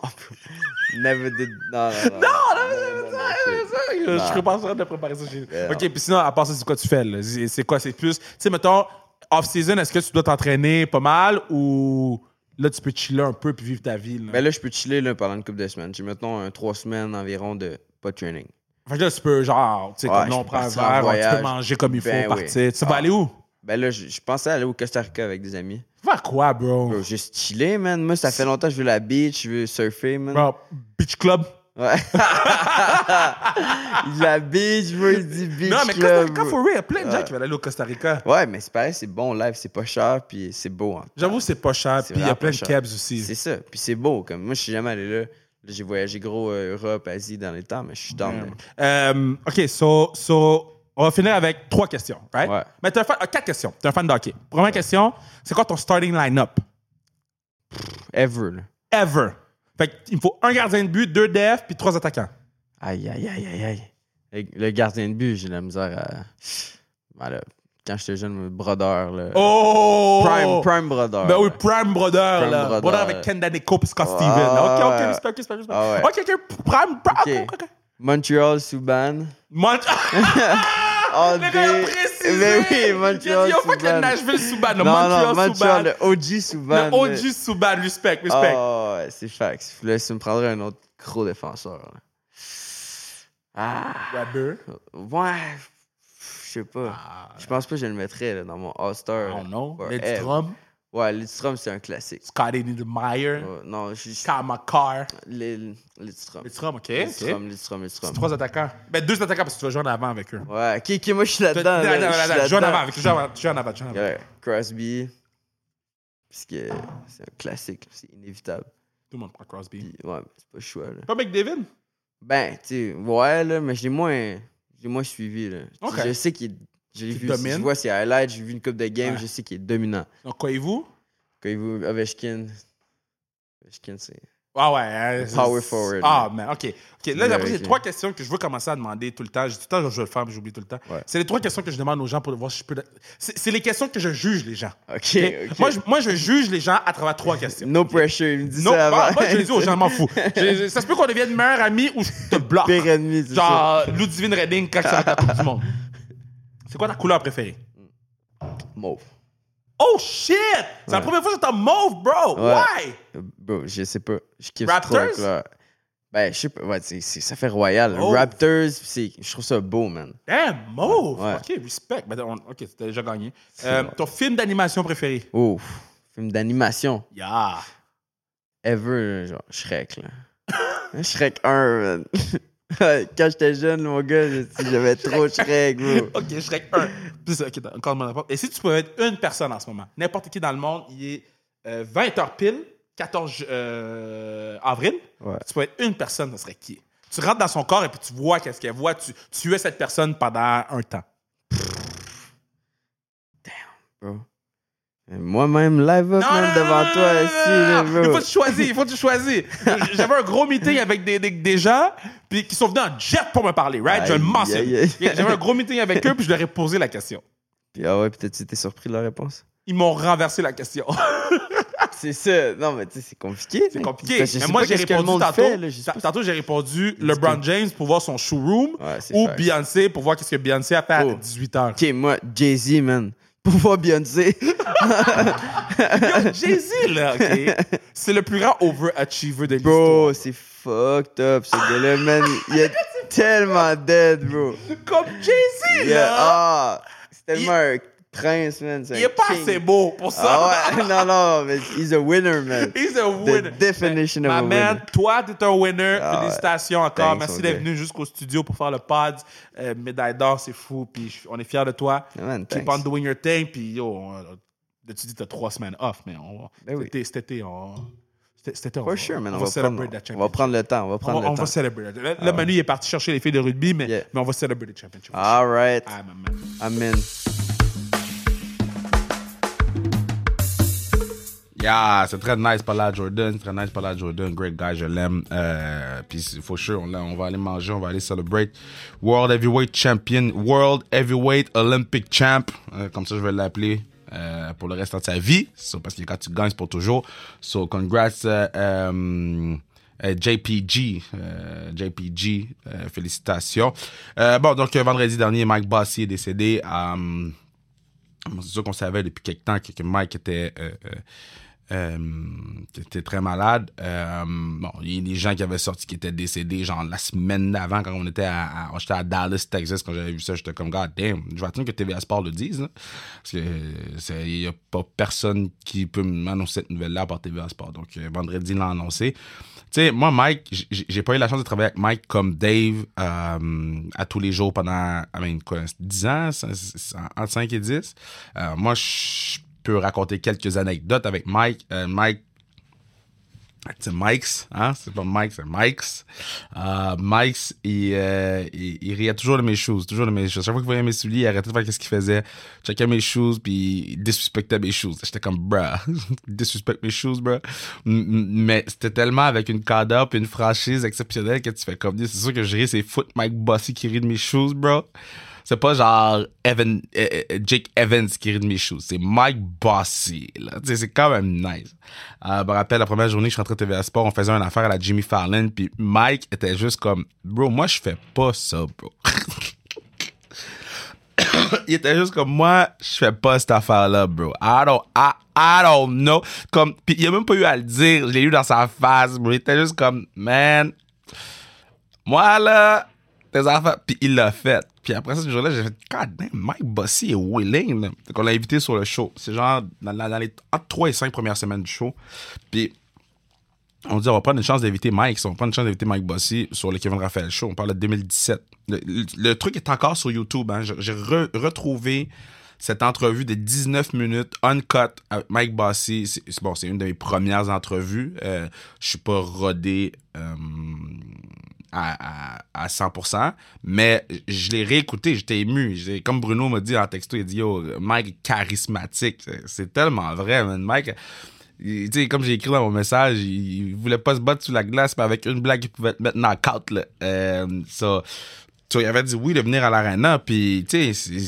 Never did. Non, non, non. non, non, non, Je serais pas en train de préparer ça. chez-. Ok, puis sinon, à part ça, c'est quoi tu fais? c'est quoi? C'est plus. Tu sais, mettons, off-season, est-ce que tu dois t'entraîner pas mal ou là, tu peux chiller un peu puis vivre ta vie? Là? Ben là, je peux chiller là, pendant une couple de semaines. J'ai maintenant un, trois semaines environ de pas de training. Fait que là, tu peux, genre, tu sais, Ouais, comme là, on prend un verre, tu peux manger comme il faut, Ben oui. partir. Tu vas Ah. aller où? Ben là, je, je pensais aller au Costa Rica avec des amis. Faire quoi, bro? Bro, juste chiller, man. Moi, ça fait longtemps que je veux la beach, je veux surfer, man. Bro, beach club? Ouais. la beach, dit beach non, mais club. Bro. for real, il y a plein de gens qui veulent aller au Costa Rica. Ouais, mais c'est pareil, c'est bon live, c'est pas cher, puis c'est beau. hein. J'avoue, c'est pas cher, puis il y a plein de cabs aussi. C'est ça, puis c'est beau. Comme moi, je suis jamais allé là. J'ai voyagé gros euh, Europe, Asie dans les temps, mais je suis dans. Euh, OK, so, so, on va finir avec trois questions, right? Ouais. Mais t'es un fan, euh, quatre questions. T'es un fan de hockey. Première question, c'est quoi ton starting line-up? Ever. Ever. Fait qu'il me faut un gardien de but, deux DF, puis trois attaquants. Aïe, aïe, aïe, aïe, aïe. Le- Le gardien de but, j'ai la misère à. Voilà. Quand j'étais jeune, le brodeur, là. Oh! Prime, prime brodeur. Ben oui. Prime Brother, Prime là. brother. Brother avec Ken Danico et Scott Ah, Steven. là. OK, OK, ouais. respect, respect, respect. Ah ouais. OK, OK, Prime, Prime. Montreal, Subban. Mon- All Le gars a day. Mais oui, Il a Montreal, dit, yo, fuck Subban. le Nashville Subban. Non, le non, Subban. le OG Subban. Le OG Subban, respect, respect. Ah ouais, c'est fact. Là, ça me prendrait un autre gros défenseur. là. Ah, Weber. ouais. Je sais pas. Ah, Je pense pas que je le mettrais là, dans mon All-Star. I don't know. forever. Lidstrom. Ouais, Lidstrom, c'est un classique. Scotty Niedermeyer. Ouais, non, je McCarr. Lidstrom. Lidstrom, OK. Lidstrom. Lidstrom, Lidstrom. C'est trois attaquants. Ben, deux attaquants parce que tu vas jouer en avant avec eux. Ouais, ok, ok, moi je suis là-dedans. Attends, là, je suis attends, Joue en avant avec eux. Joue en avant, joue en avant. Crosby. Parce que c'est un classique, c'est inévitable. Tout le monde prend Crosby. Puis, ouais, c'est pas choix. Là. Pas McDavid? Ben, tu sais, ouais, là, mais je l'ai moins, je l'ai moins suivi. Là. Tu sais, Ok. Je sais qu'il. J'ai vu, je vois ses highlights, j'ai vu une coupe de games, Ouais. je sais qu'il est dominant. Donc, quoi, et vous? Quand il vous Ovechkin, Ovechkin, c'est. Ah ouais. hein, c'est- Power forward. Ah, man, OK. OK, là, après, j'ai ok. trois questions que je veux commencer à demander tout le temps. Tout le temps, je vais le faire, mais j'oublie tout le temps. Ouais. C'est les trois questions que je demande aux gens pour voir si je peux... C'est c'est les questions que je juge les gens. Ok. Moi, je, moi, je juge les gens à travers trois questions. No pressure, il me dit ça moi, avant. moi, je les dis aux gens, je m'en fous. Je- ça se peut qu'on devienne meilleurs amis ou je te bloque. Pire ennemi, c'est ça. Genre, Ludivine Redding quand c'est la Coupe du Monde. C'est quoi ta couleur préférée? Mauve. Oh shit! C'est la Ouais. première fois que j'entends mauve, bro! Ouais. Why? Euh, Bro, je sais pas. Je kiffe Raptors? trop la couleur. Ben, je sais pas. Ouais, c'est- c'est- ça fait royal. Oh. Raptors, c'est- je trouve ça beau, man. Damn, mauve! Ouais. Ok, respect. Ben, on- ok, t'as déjà gagné. Euh, ton film d'animation préféré? Ouf. Film d'animation. Yeah! Ever, genre, Shrek, là. Shrek 1, man. Quand j'étais jeune, mon gars, j'avais trop Shrek, bro. Ok, Shrek 1. Puis ça, ok, encore mon réponse. Et si tu pouvais être une personne en ce moment, n'importe qui dans le monde, il est 20h pile, 14 euh, avril, Ouais. tu peux être une personne, ça serait qui? Tu rentres dans son corps et puis tu vois qu'est-ce qu'elle voit, tu, es cette personne pendant un temps. bro. Moi-même, live up, man, devant toi, ici, Il faut que tu choisisses, il faut que tu choisisses. J'avais un gros meeting avec des, des, des gens puis qui sont venus en jet pour me parler, right? Je le Aïe, mentionne. aïe, aïe. J'avais un gros meeting avec eux puis je leur ai posé la question. Puis, ah ouais, peut-être tu étais surpris de la réponse? Ils m'ont renversé la question. C'est ça. Non, mais tu sais, c'est compliqué. C'est compliqué. Que Mais moi, j'ai que répondu tantôt. fait, là. Tantôt, j'ai répondu LeBron que- James pour voir son showroom Ouais, ou. Beyoncé pour voir qu'est-ce que Beyoncé a fait à Oh. 18h. Ok, moi, Jay-Z, man. Pour voir Beyoncé. Jay-Z, là, OK? C'est le plus grand overachiever de Bro, l'histoire. c'est fucked up, ce gars-là, man. Il est tellement dead, bro. Comme Jay-Z, Il là! ah, c'est Il- tellement un prince, man. Il est pas king. assez beau pour ça. Ah ouais, non, non, mais he's a winner, man. He's a winner. The definition of Ma a man, winner. toi, t'es un winner. Ah ouais. Félicitations encore. Thanks, Merci d'être gars. venu jusqu'au studio pour faire le pod. Euh, médaille d'or, c'est fou. Puis on est fiers de toi. Man, Keep thanks. on doing your thing. Puis yo, tu dis que t'as trois semaines off, mais on, Ben oui. cet été, cet été, on. cet- cet été, on For va- sure, man. on On va va, célébrer prendre, on va championship. prendre le temps. On va On, prendre va- on le va temps. célébrer. Là, Ah. Manu il est parti chercher les filles de rugby, mais, Yeah. mais on va célébrer le championship. All right. Ah. Amen. Yeah, c'est très nice par là, Jordan. Très nice par là, Jordan. Great guy, je l'aime. Euh, puis, for sure, on, on va aller manger, on va aller celebrate. World Heavyweight Champion, World Heavyweight Olympic Champ. Euh, comme ça, je vais l'appeler. Euh, pour le reste de sa vie. Parce que quand tu gagnes, c'est pour toujours. So, congrats, euh, euh, JPG. JPG, félicitations. Bon, donc, vendredi dernier, Mike Bossy est décédé. C'est sûr qu'on savait depuis quelque temps que Mike était, euh, était très malade. Euh, bon, il y a des gens qui avaient sorti qui étaient décédés, genre la semaine d'avant, quand on était à, à- j'étais à Dallas, Texas, quand j'avais vu ça, j'étais comme, God damn, je vais attendre que TVA Sport le dise, là. Parce que c'est- il n'y a pas personne qui peut m'annoncer cette nouvelle-là par TVA Sport. Donc, euh, vendredi, il l'a annoncé. Tu sais, moi, Mike, j'ai pas eu la chance de travailler avec Mike comme Dave euh, à tous les jours pendant, I mean, quoi, 10 ans, entre 5 et 10. Euh, moi, je raconter quelques anecdotes avec Mike. Euh, Mike, c'est Mike's, hein? C'est pas Mike, c'est Mike's. Euh, Mike's, il, euh, il, il riait toujours de mes shoes, toujours de mes shoes. Chaque fois qu'il voyait mes souliers, il arrêtait de faire ce qu'il faisait. Checkait mes shoes, puis il disrespectait mes shoes. J'étais comme, bruh, disrespect mes shoes, bruh. Mais c'était tellement avec une cadre puis une franchise exceptionnelle que tu fais comme, c'est sûr que je ris, c'est foot Mike Bossy qui rit de mes shoes, bro. C'est pas genre Evan, euh, euh, Jake Evans qui rit de mes shoes. C'est Mike Bossy. C'est quand même nice. Euh, je me rappelle la première journée je suis rentré à TVA Sport, on faisait une affaire à la Jimmy Fallon, puis Mike était juste comme, bro, moi je fais pas ça, bro. il était juste comme moi, je fais pas cette affaire-là, bro. I don't, I, I don't know. Comme, puis il a même pas eu à le dire. Je l'ai eu dans sa face, bro. Il était juste comme, man, moi là, tes. Puis il l'a fait. Puis après ce jour-là, j'ai fait, God damn, Mike Bossy est willing. Là. Fait qu'on l'a invité sur le show. C'est genre dans, les entre 3 et 5 premières semaines du show. Puis on dit, on va prendre une chance d'inviter Mike. On va prendre une chance d'inviter Mike Bossy sur le Kevin Raphaël Show. On parle de 2017. Le, truc est encore sur YouTube. Hein. J'ai j'ai re- retrouvé cette entrevue de 19 minutes, uncut, avec Mike Bossy. C'est c'est- bon, c'est une de mes premières entrevues. Euh, je suis pas rodé euh, à, à, à 100%, mais je l'ai réécouté, j'étais ému. Comme Bruno m'a dit en texto, il dit, yo, Mike charismatique. C'est- tellement vrai, man. Mike, il- comme j'ai écrit dans mon message, il, il voulait pas se battre sous la glace, mais avec une blague, il pouvait te mettre knock-out. Euh, ça, tu il avait dit oui de venir à l'arena, puis tu sais,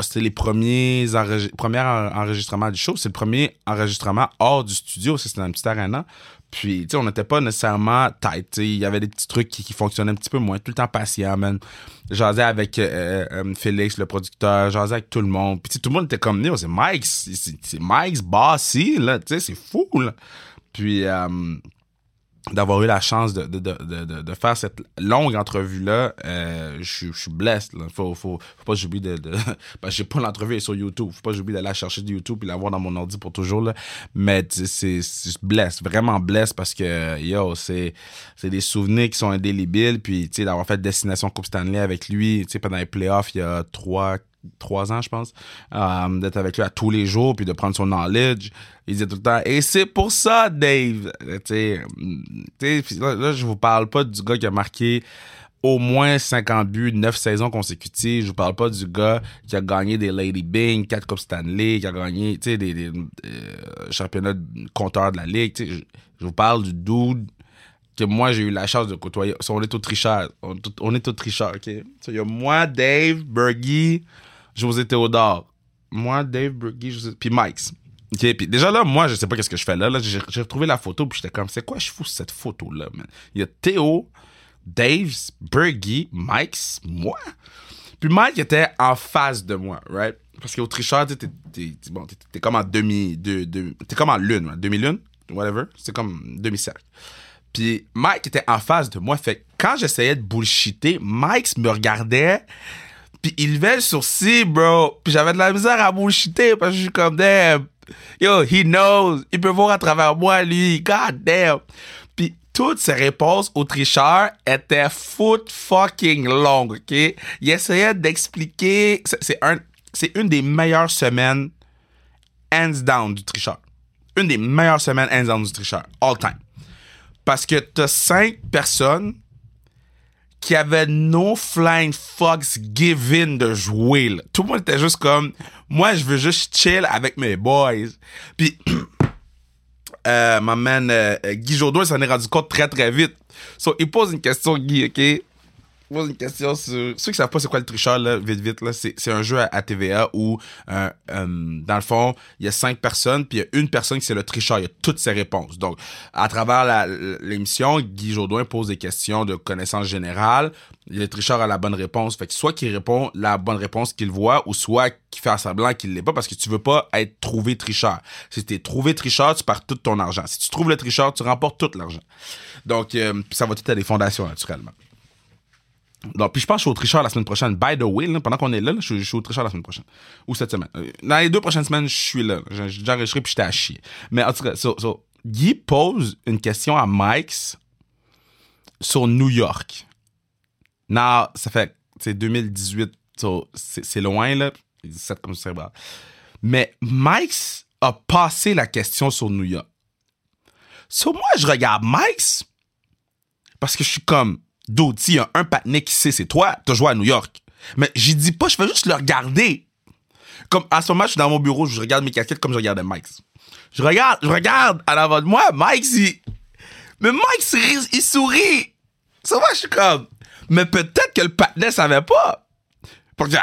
c'était les premiers enregis- premiers en- enregistrements du show. C'est le premier enregistrement hors du studio, c'était dans une petite arena. Puis, tu sais, on n'était pas nécessairement tight. Il y avait des petits trucs qui, qui fonctionnaient un petit peu moins. Tout le temps patient, man. Jasais avec euh, euh, Félix, le producteur. Jasais avec tout le monde. Puis, tout le monde était comme, c'est Mike. C'est Mike's bossy, là. Tu sais, c'est fou, là. Puis, euh, d'avoir eu la chance de, de, de, de, faire cette longue entrevue-là, euh, je suis-. Là. Faut, faut, faut pas que j'oublie de... de... Que j'ai pas l'entrevue sur YouTube. Faut pas que j'oublie d'aller la chercher de YouTube et l'avoir dans mon ordi pour toujours. Là. Mais c'est blesse, vraiment blesse parce que, yo, c'est des souvenirs qui sont indélébiles. Puis, tu sais, d'avoir fait Destination Coupe Stanley avec lui, tu sais, pendant les playoffs, il y a trois trois ans, je pense, euh, d'être avec lui à tous les jours, puis de prendre son knowledge. Il disait tout le temps, et c'est pour ça, Dave. Euh, Tu sais, mm, tu sais, puis là, je vous parle pas du gars qui a marqué au moins 50 buts, 9 saisons consécutives. Je vous parle pas du gars qui a gagné des Lady Bing, 4 Coupes Stanley, qui a gagné, des, des euh, championnats compteurs de la Ligue. Je, je vous parle du dude que moi, j'ai eu la chance de côtoyer. On est au tricheur. On, est tout- on est au tricheur, OK? Il y a moi, Dave, Bergie, José Théodore. Moi, Dave, Bergie, José... Puis Mike's. OK? Puis déjà là, moi, je sais pas qu'est-ce que je fais là. là j'ai, retrouvé la photo, puis j'étais comme, c'est quoi je fous cette photo-là, man? Il y a Théo, Dave, Bergie, Mike's, moi. Puis Mike était en face de moi, right? Parce qu'au tricheur, t'es, t'es- comme en demi... De, de- t'es comme en lune, ouais, demi-lune, whatever. C'est comme demi-cercle. Puis Mike était en face de moi. Fait quand j'essayais de bullshiter, Mike me regardait. Puis il levait le sourcil, bro. Puis j'avais de la misère à bullshiter parce que je suis comme, damn. Yo, he knows. Il peut voir à travers moi, lui. God damn. Puis toutes ses réponses au tricheur étaient foot fucking longues, OK? Il essayait d'expliquer. c'est- un, une des meilleures semaines, hands down, du tricheur. Une des meilleures semaines, hands down, du tricheur. All time. Parce que t'as cinq personnes qui avaient no flying fucks given de jouer. Tout le monde était juste comme, moi, je veux juste chill avec mes boys. Puis, euh, ma man euh, Guy Jourdain s'en est rendu compte très très vite. So, il pose une question, Guy, OK? Pose une question sur... Ceux qui savent pas c'est quoi le tricheur, là, vite vite, là, c'est, c'est un jeu à, à TVA où, euh, euh, dans le fond, il y a cinq personnes, puis il y a une personne qui c'est le tricheur. Il y a toutes ses réponses. Donc, à travers l'émission, Guy Jourdain pose des questions de connaissances générales. Le tricheur a la bonne réponse. Fait que soit qu'il répond la bonne réponse qu'il voit, ou soit qu'il fait semblant qu'il l'est pas, parce que tu veux pas être trouvé tricheur. Si t'es trouvé tricheur, tu perds tout ton argent. Si tu trouves le tricheur, tu remportes tout l'argent. Donc, euh, ça va tout à des fondations, naturellement. Donc, puis je pense que je suis au tricheur la semaine prochaine. By the way, pendant qu'on est là, je, suis- au tricheur la semaine prochaine. Ou cette semaine. Euh, Dans les deux prochaines semaines, je suis là. Enregistré puis j'étais à chier. Mais en tout cas, so, so, Guy pose une question à Mike sur New York. Non, ça fait, c'est 2018, so, c'est loin, là. 17 comme ça. Mais Mike a passé la question sur New York. So, moi, je regarde Mike parce que je suis comme, d'autres, il y a un patinet qui sait, c'est toi, t'as joué à New York. Mais j'y dis pas, je fais juste le regarder. Comme, à ce moment, je suis dans mon bureau, je regarde mes casquettes comme je regardais Mike. Je regarde, je regarde à l'avant de moi, Mike, il... Mais Mike, il rit- il sourit. Ça va, je suis comme... Mais peut-être que le patinet savait pas. Parce que,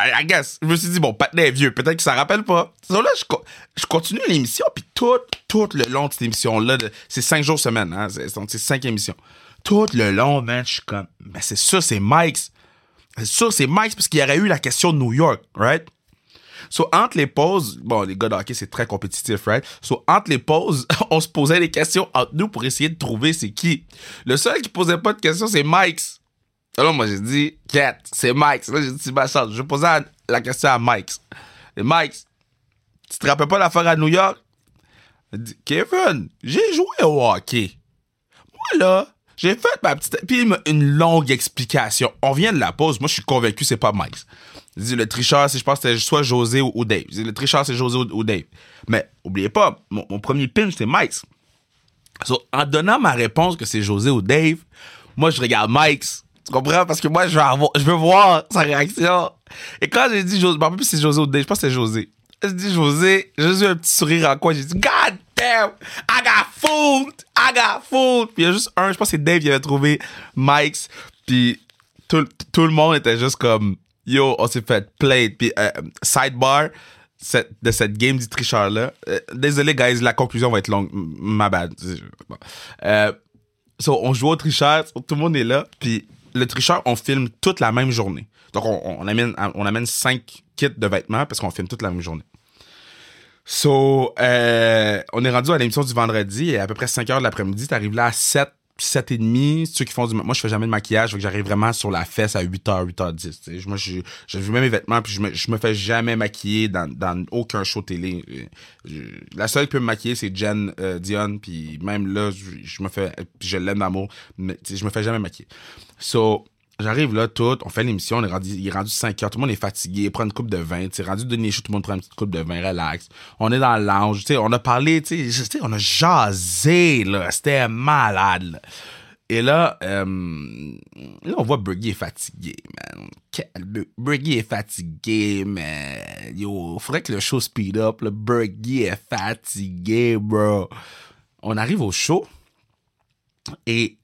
je me suis dit, bon, patinet est vieux, peut-être qu'il s'en rappelle pas. Je, co- je continue l'émission, puis tout, tout le long de cette émission-là, c'est cinq jours semaine, hein, c'est cinq émissions. Tout le long, man, je suis comme, mais c'est sûr, c'est Mike's. C'est sûr, c'est Mike's, parce qu'il y aurait eu la question de New York, right? So, entre les pauses, bon, les gars de hockey, c'est très compétitif, right? So, entre les pauses, on se posait des questions entre nous pour essayer de trouver c'est qui. Le seul qui posait pas de questions, c'est Mike's. Alors, moi, j'ai dit, Cat, c'est Mike's. Là, j'ai dit, ma chance. Je posais la- question à Mike's. Et Mike's, tu te rappelles pas l'affaire à New York? Kevin, j'ai joué au hockey. Moi, là, j'ai fait ma petite. Puis une longue explication. On vient de la pause. Moi, je suis convaincu c'est pas Mike. Le tricheur, c'est, je pense c'était soit José ou, ou Dave. Le tricheur, c'est José ou, Dave. Mais oubliez pas, mon, premier pinch, c'est Mike. En donnant ma réponse que c'est José ou Dave, moi, je regarde Mike. Tu comprends? Parce que moi, je veux, je veux voir sa réaction. Et quand j'ai dit José, je me rappelle plus si c'est José ou Dave, je pense que c'est José. J'ai dit José, j'ai eu un petit sourire en coin. J'ai dit, God damn, I got fooled, I got fooled. Puis il y a juste un, je pense que c'est Dave qui avait trouvé Mike's. Puis tout, tout le monde était juste comme, yo, on s'est fait play. Puis euh, sidebar de cette game du tricheur-là. Euh, désolé, guys, la conclusion va être longue. M- My bad. Euh, on joue au tricheur, tout le monde est là. Puis le tricheur, on filme toute la même journée. Donc, on, on amène, on amène cinq kits de vêtements parce qu'on filme toute la même journée. So, euh, on est rendu à l'émission du vendredi et à peu près 5 heures de l'après-midi. T'arrives là à 7, 7 et demi. Ceux qui font du... Moi, je fais jamais de maquillage, fait que j'arrive vraiment sur la fesse à 8 h 8 h 10. tu sais. Moi, je, je mets mes vêtements puis je me, je me fais jamais maquiller dans, dans aucun show télé. Euh, la seule qui peut me maquiller, c'est Jen euh, Dion puis même là, je, je me fais... je l'aime d'amour, mais je me fais jamais maquiller. So, J'arrive là, tout, on fait l'émission, on est rendu, il est rendu 5 heures, tout le monde est fatigué, prend une coupe de vin, sais, rendu de tout le monde prend une petite coupe de vin, relax. On est dans le lounge, tu sais, on a parlé, tu sais, on a jasé, là, c'était malade, là. Et là, euh, là, on voit Burgie est fatigué, man. Burgie est fatigué, man. Yo, faudrait que le show speed up, là. Burgie est fatigué, bro. On arrive au show, et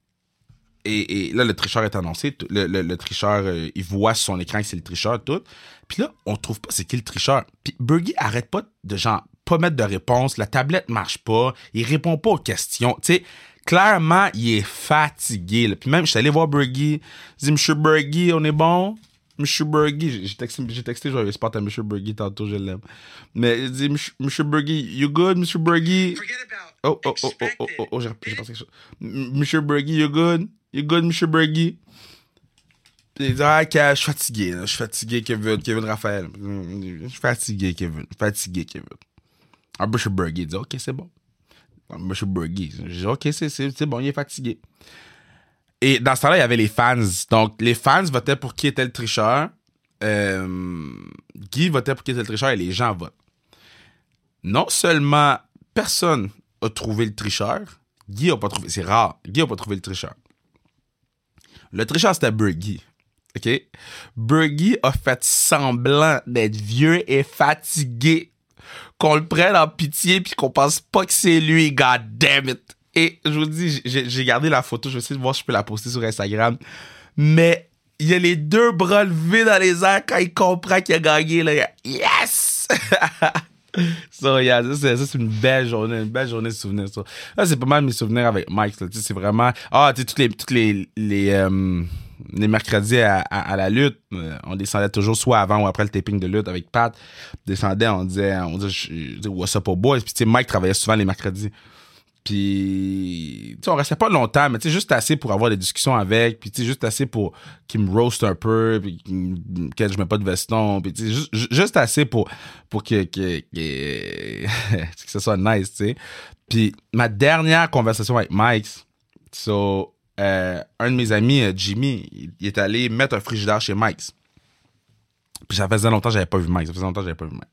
et, et là, le tricheur est annoncé. Le, le- le tricheur, euh, il voit sur son écran que c'est le tricheur, tout. Puis là, on trouve pas c'est qui le tricheur. Puis Burgie arrête pas de genre pas mettre de réponse. La tablette marche pas. Il répond pas aux questions. Tu sais, clairement, il est fatigué. là. Puis même, je suis allé voir Burgie. Je dis, Monsieur Burgie, on est bon? Monsieur Burgie, j'ai- texté, j'ai texté, aller spot à Monsieur Burgie tantôt, je l'aime. Mais il dit, Monsieur- Burgie, you good, Monsieur Burgie? Oh, oh, oh, oh, oh, oh, oh, j'ai pensé quelque chose. Monsieur Burgie, you good? You good, Monsieur Burgie? Puis il dit, ah, je suis fatigué. Je suis fatigué, Kevin, Kevin Raphaël. Je suis fatigué, Kevin. Fatigué, Kevin. Ah, Monsieur Burgie dit, ok, c'est bon. Ah, Monsieur Burgie. Je dis, ok, c'est, bon, il est fatigué. Et dans ce temps-là, il y avait les fans. Donc, les fans votaient pour qui était le tricheur. Euh, Guy votait pour qui était le tricheur et les gens votent. Non seulement personne a trouvé le tricheur, Guy a pas trouvé. C'est rare. Guy a pas trouvé le tricheur. Le tricheur, c'était Burgie. OK? Burgie a fait semblant d'être vieux et fatigué. qu'on le prenne en pitié puis qu'on pense pas que c'est lui, god damn it. Et je vous dis, j'ai gardé la photo, je vais essayer de voir si je peux la poster sur Instagram. Mais il y a les deux bras levés dans les airs quand il comprend qu'il a gagné. Là. Yes! so, yeah, ça, c'est, une belle journée, une belle journée de souvenirs. ça. C'est pas mal mes souvenirs avec Mike. C'est vraiment. Ah, tu sais, toutes les, toutes les, les, euh, les mercredis à, la lutte, euh, on descendait toujours soit avant ou après le taping de lutte avec Pat. On descendait, on disait, on disait, What's up, boys? Puis, tu sais, Mike travaillait souvent les mercredis. Puis, tu sais, on restait pas longtemps, mais tu sais, juste assez pour avoir des discussions avec, puis tu sais, juste assez pour qu'il me roast un peu, puis que je mets pas de veston, puis tu sais, juste, ju- juste assez pour, pour que, que, que, que ce soit nice, tu sais. Puis, ma dernière conversation avec Mike, so, euh, un de mes amis, euh, Jimmy, il, il est allé mettre un frigidaire chez Mike. Puis ça faisait longtemps que j'avais pas vu Mike, ça faisait longtemps que j'avais pas vu Mike.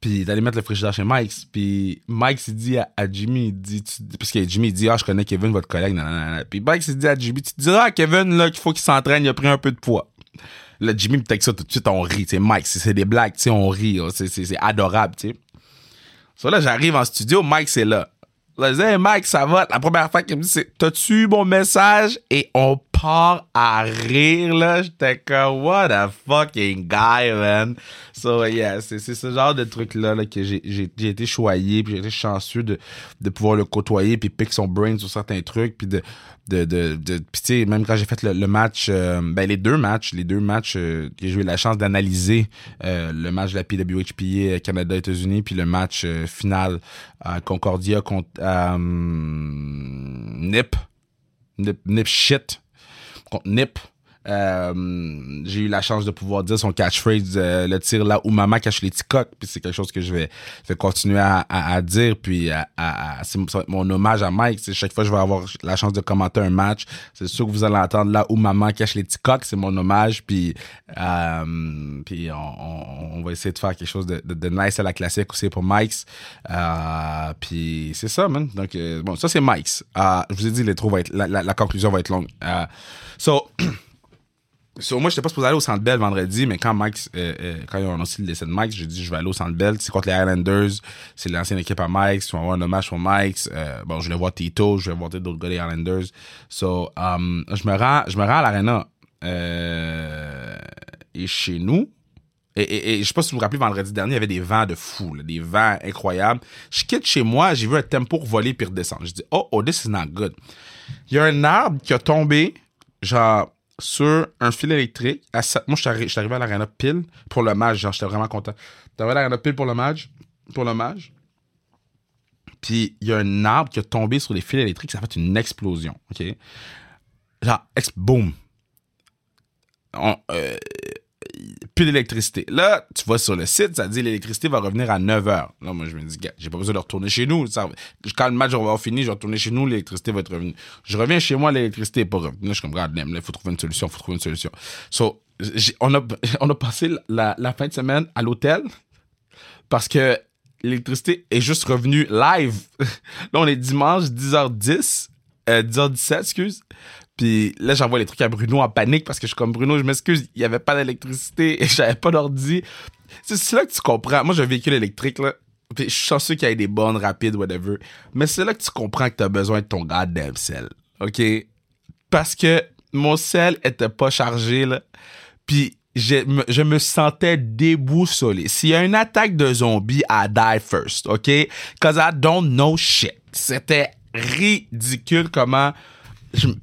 Puis allé mettre le frigidaire chez Mike. Puis Mike s'est dit à, Jimmy, il dit, parce que Jimmy dit, ah, je connais Kevin, votre collègue. nanana. Puis Mike s'est dit à Jimmy, tu te diras à Kevin là, qu'il faut qu'il s'entraîne, il a pris un peu de poids. Là, Jimmy me texte ça tout de suite, on rit. Tu Mike, c'est des blagues, tu sais, on rit. c'est adorable, tu sais. So là, j'arrive en studio, Mike, c'est là. Là, je dis, hey, Mike, ça va? La première fois qu'il me dit, c'est, t'as-tu mon message? Et on part à rire, là. J'étais comme, what a fucking guy, man. So, yeah, c'est, ce genre de truc-là, là, que j'ai été choyé, puis j'ai été chanceux de, de pouvoir le côtoyer, puis pick son brain sur certains trucs, puis de, de, de, de puis tu sais, même quand j'ai fait le, match, euh, ben, les deux matchs, les deux matchs, euh, j'ai eu la chance d'analyser, euh, le match de la PWHPA euh, Canada-États-Unis, puis le match final à Concordia contre euh, Nip. Nip, Nip shit contre Nip. Euh, j'ai eu la chance de pouvoir dire son catchphrase euh, le tir là où maman cache les petits coques puis c'est quelque chose que je vais, continuer à, dire. Puis c'est mon hommage à Mike. C'est chaque fois que je vais avoir la chance de commenter un match c'est sûr que vous allez entendre là où maman cache les petits coques c'est mon hommage. Puis euh, puis on, va essayer de faire quelque chose de, nice à la classique aussi pour Mike's. Euh, puis c'est ça man. Donc bon ça c'est Mike's. Euh, je vous ai dit l'intro va être la, la, conclusion va être longue. So So, moi, j'étais pas supposé aller au Centre Bell vendredi, mais quand Mike, euh, euh, quand ils ont annoncé le décès de Mike, j'ai dit je vais aller au Centre Bell. C'est contre les Highlanders. C'est l'ancienne équipe à Mike. Ils vont avoir un hommage pour Mike. Euh, bon, je vais voir Tito, je vais voir d'autres gars des Highlanders. So, um, je me rends, je me rends à l'arena. Euh, et chez nous, et, et, et je sais pas si vous vous rappelez, vendredi dernier, il y avait des vents de fou, là, des vents incroyables. Je quitte chez moi, j'ai vu un tempo voler puis redescendre. Je dis, oh, oh, this is not good. Il y a un arbre qui a tombé, genre, sur un fil électrique. À sept- Moi, je suis arrivé à l'arena pile pour le match, j'étais vraiment content. J'étais à l'arena pile pour le match, pour le match. Puis, il y a un arbre qui a tombé sur les fils électriques, ça a fait une explosion, OK? Genre, ex boom. On- euh, plus d'électricité. Là, tu vas sur le site, ça dit l'électricité va revenir à 9 h. Là, moi, je me dis, j'ai pas besoin de retourner chez nous. Quand le match va avoir fini, je vais retourner chez nous, l'électricité va être revenue. Je reviens chez moi, l'électricité est pas revenue. Là, je suis comme, regarde, il faut trouver une solution, faut trouver une solution. So, on, a, passé la, la fin de semaine à l'hôtel parce que l'électricité est juste revenue live. là, on est dimanche, 10h10, euh, 10h17, excuse. Puis là, j'envoie les trucs à Bruno en panique parce que je suis comme Bruno, je m'excuse, il n'y avait pas d'électricité et j'avais pas d'ordi. C'est là que tu comprends. Moi, j'ai un véhicule électrique, là. Puis je suis chanceux qu'il y ait des bornes rapides, whatever. Mais c'est là que tu comprends que tu as besoin de ton goddamn sel. OK? Parce que mon sel était pas chargé, là. Puis je me, je me sentais déboussolé. S'il y a une attaque de zombies, I die first, OK? Cause I don't know shit. C'était ridicule comment...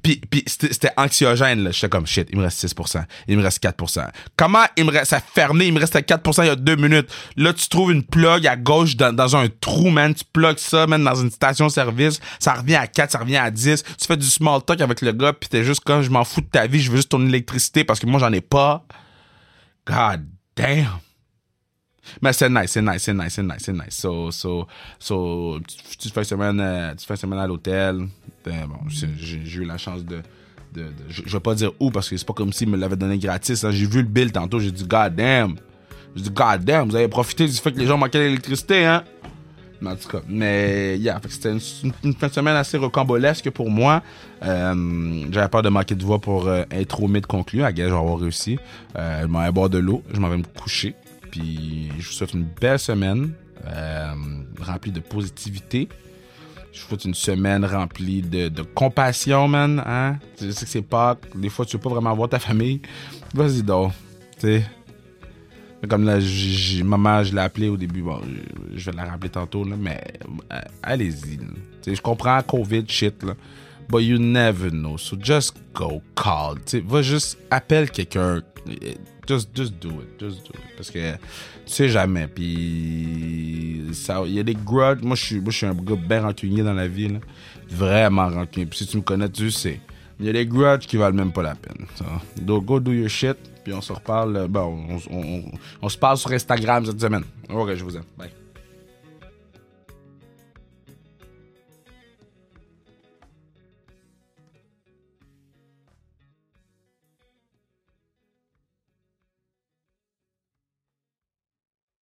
Puis, c'était anxiogène, là. J'étais comme, shit, il me reste 6%, il me reste 4%. Comment il me reste, ça fermé, il me restait 4% il y a deux minutes. Là, tu trouves une plug à gauche dans, dans un trou, man. Tu plugues ça, man, dans une station-service. Ça revient à 4, ça revient à 10. Tu fais du small talk avec le gars, puis t'es juste comme, je m'en fous de ta vie, je veux juste ton électricité parce que moi, j'en ai pas. God damn. Mais c'est nice, c'est nice, c'est nice, c'est nice, c'est nice. So, so, so, tu fais une semaine, euh, semaine à l'hôtel. Ben, bon, j'ai eu la chance de, de, de- je, vais pas dire où parce que c'est pas comme s'ils me l'avaient donné gratis. hein. J'ai vu le bill tantôt, j'ai dit God damn. J'ai dit God damn, vous avez profité du fait que les gens manquaient d'électricité, hein. Mais en tout cas, mais yeah, c'était une, une- une fin de semaine assez rocambolesque pour moi. Euh, J'avais peur de manquer de voix pour euh, être au mid conclu. À gage, avoir réussi. Euh, je m'en vais boire de l'eau, je m'en vais me coucher. Je vous souhaite une belle semaine. euh, rempli de positivité. Je souhaite une semaine remplie de, compassion, man. Hein? Je sais que c'est pas. Des fois, tu veux pas vraiment voir ta famille. Vas-y donc. Comme là, j- j- maman, je l'ai appelée au début. Je- vais la rappeler tantôt, là, mais euh, allez-y. Je comprends COVID shit, là. But you never know. So just go call. Va juste appelle quelqu'un. Just, just do it. Just do it. Parce que tu sais jamais. Puis il y a des grudges. Moi, je suis, moi, je suis un gars bien rancunier dans la vie. Vraiment rancunier. Puis si tu me connais, tu sais. Il y a des grudges qui valent même pas la peine. Donc, go do your shit. Puis on se reparle. euh, Bon, on, on- on- on se parle sur Instagram cette semaine. Ok, je vous aime. Bye.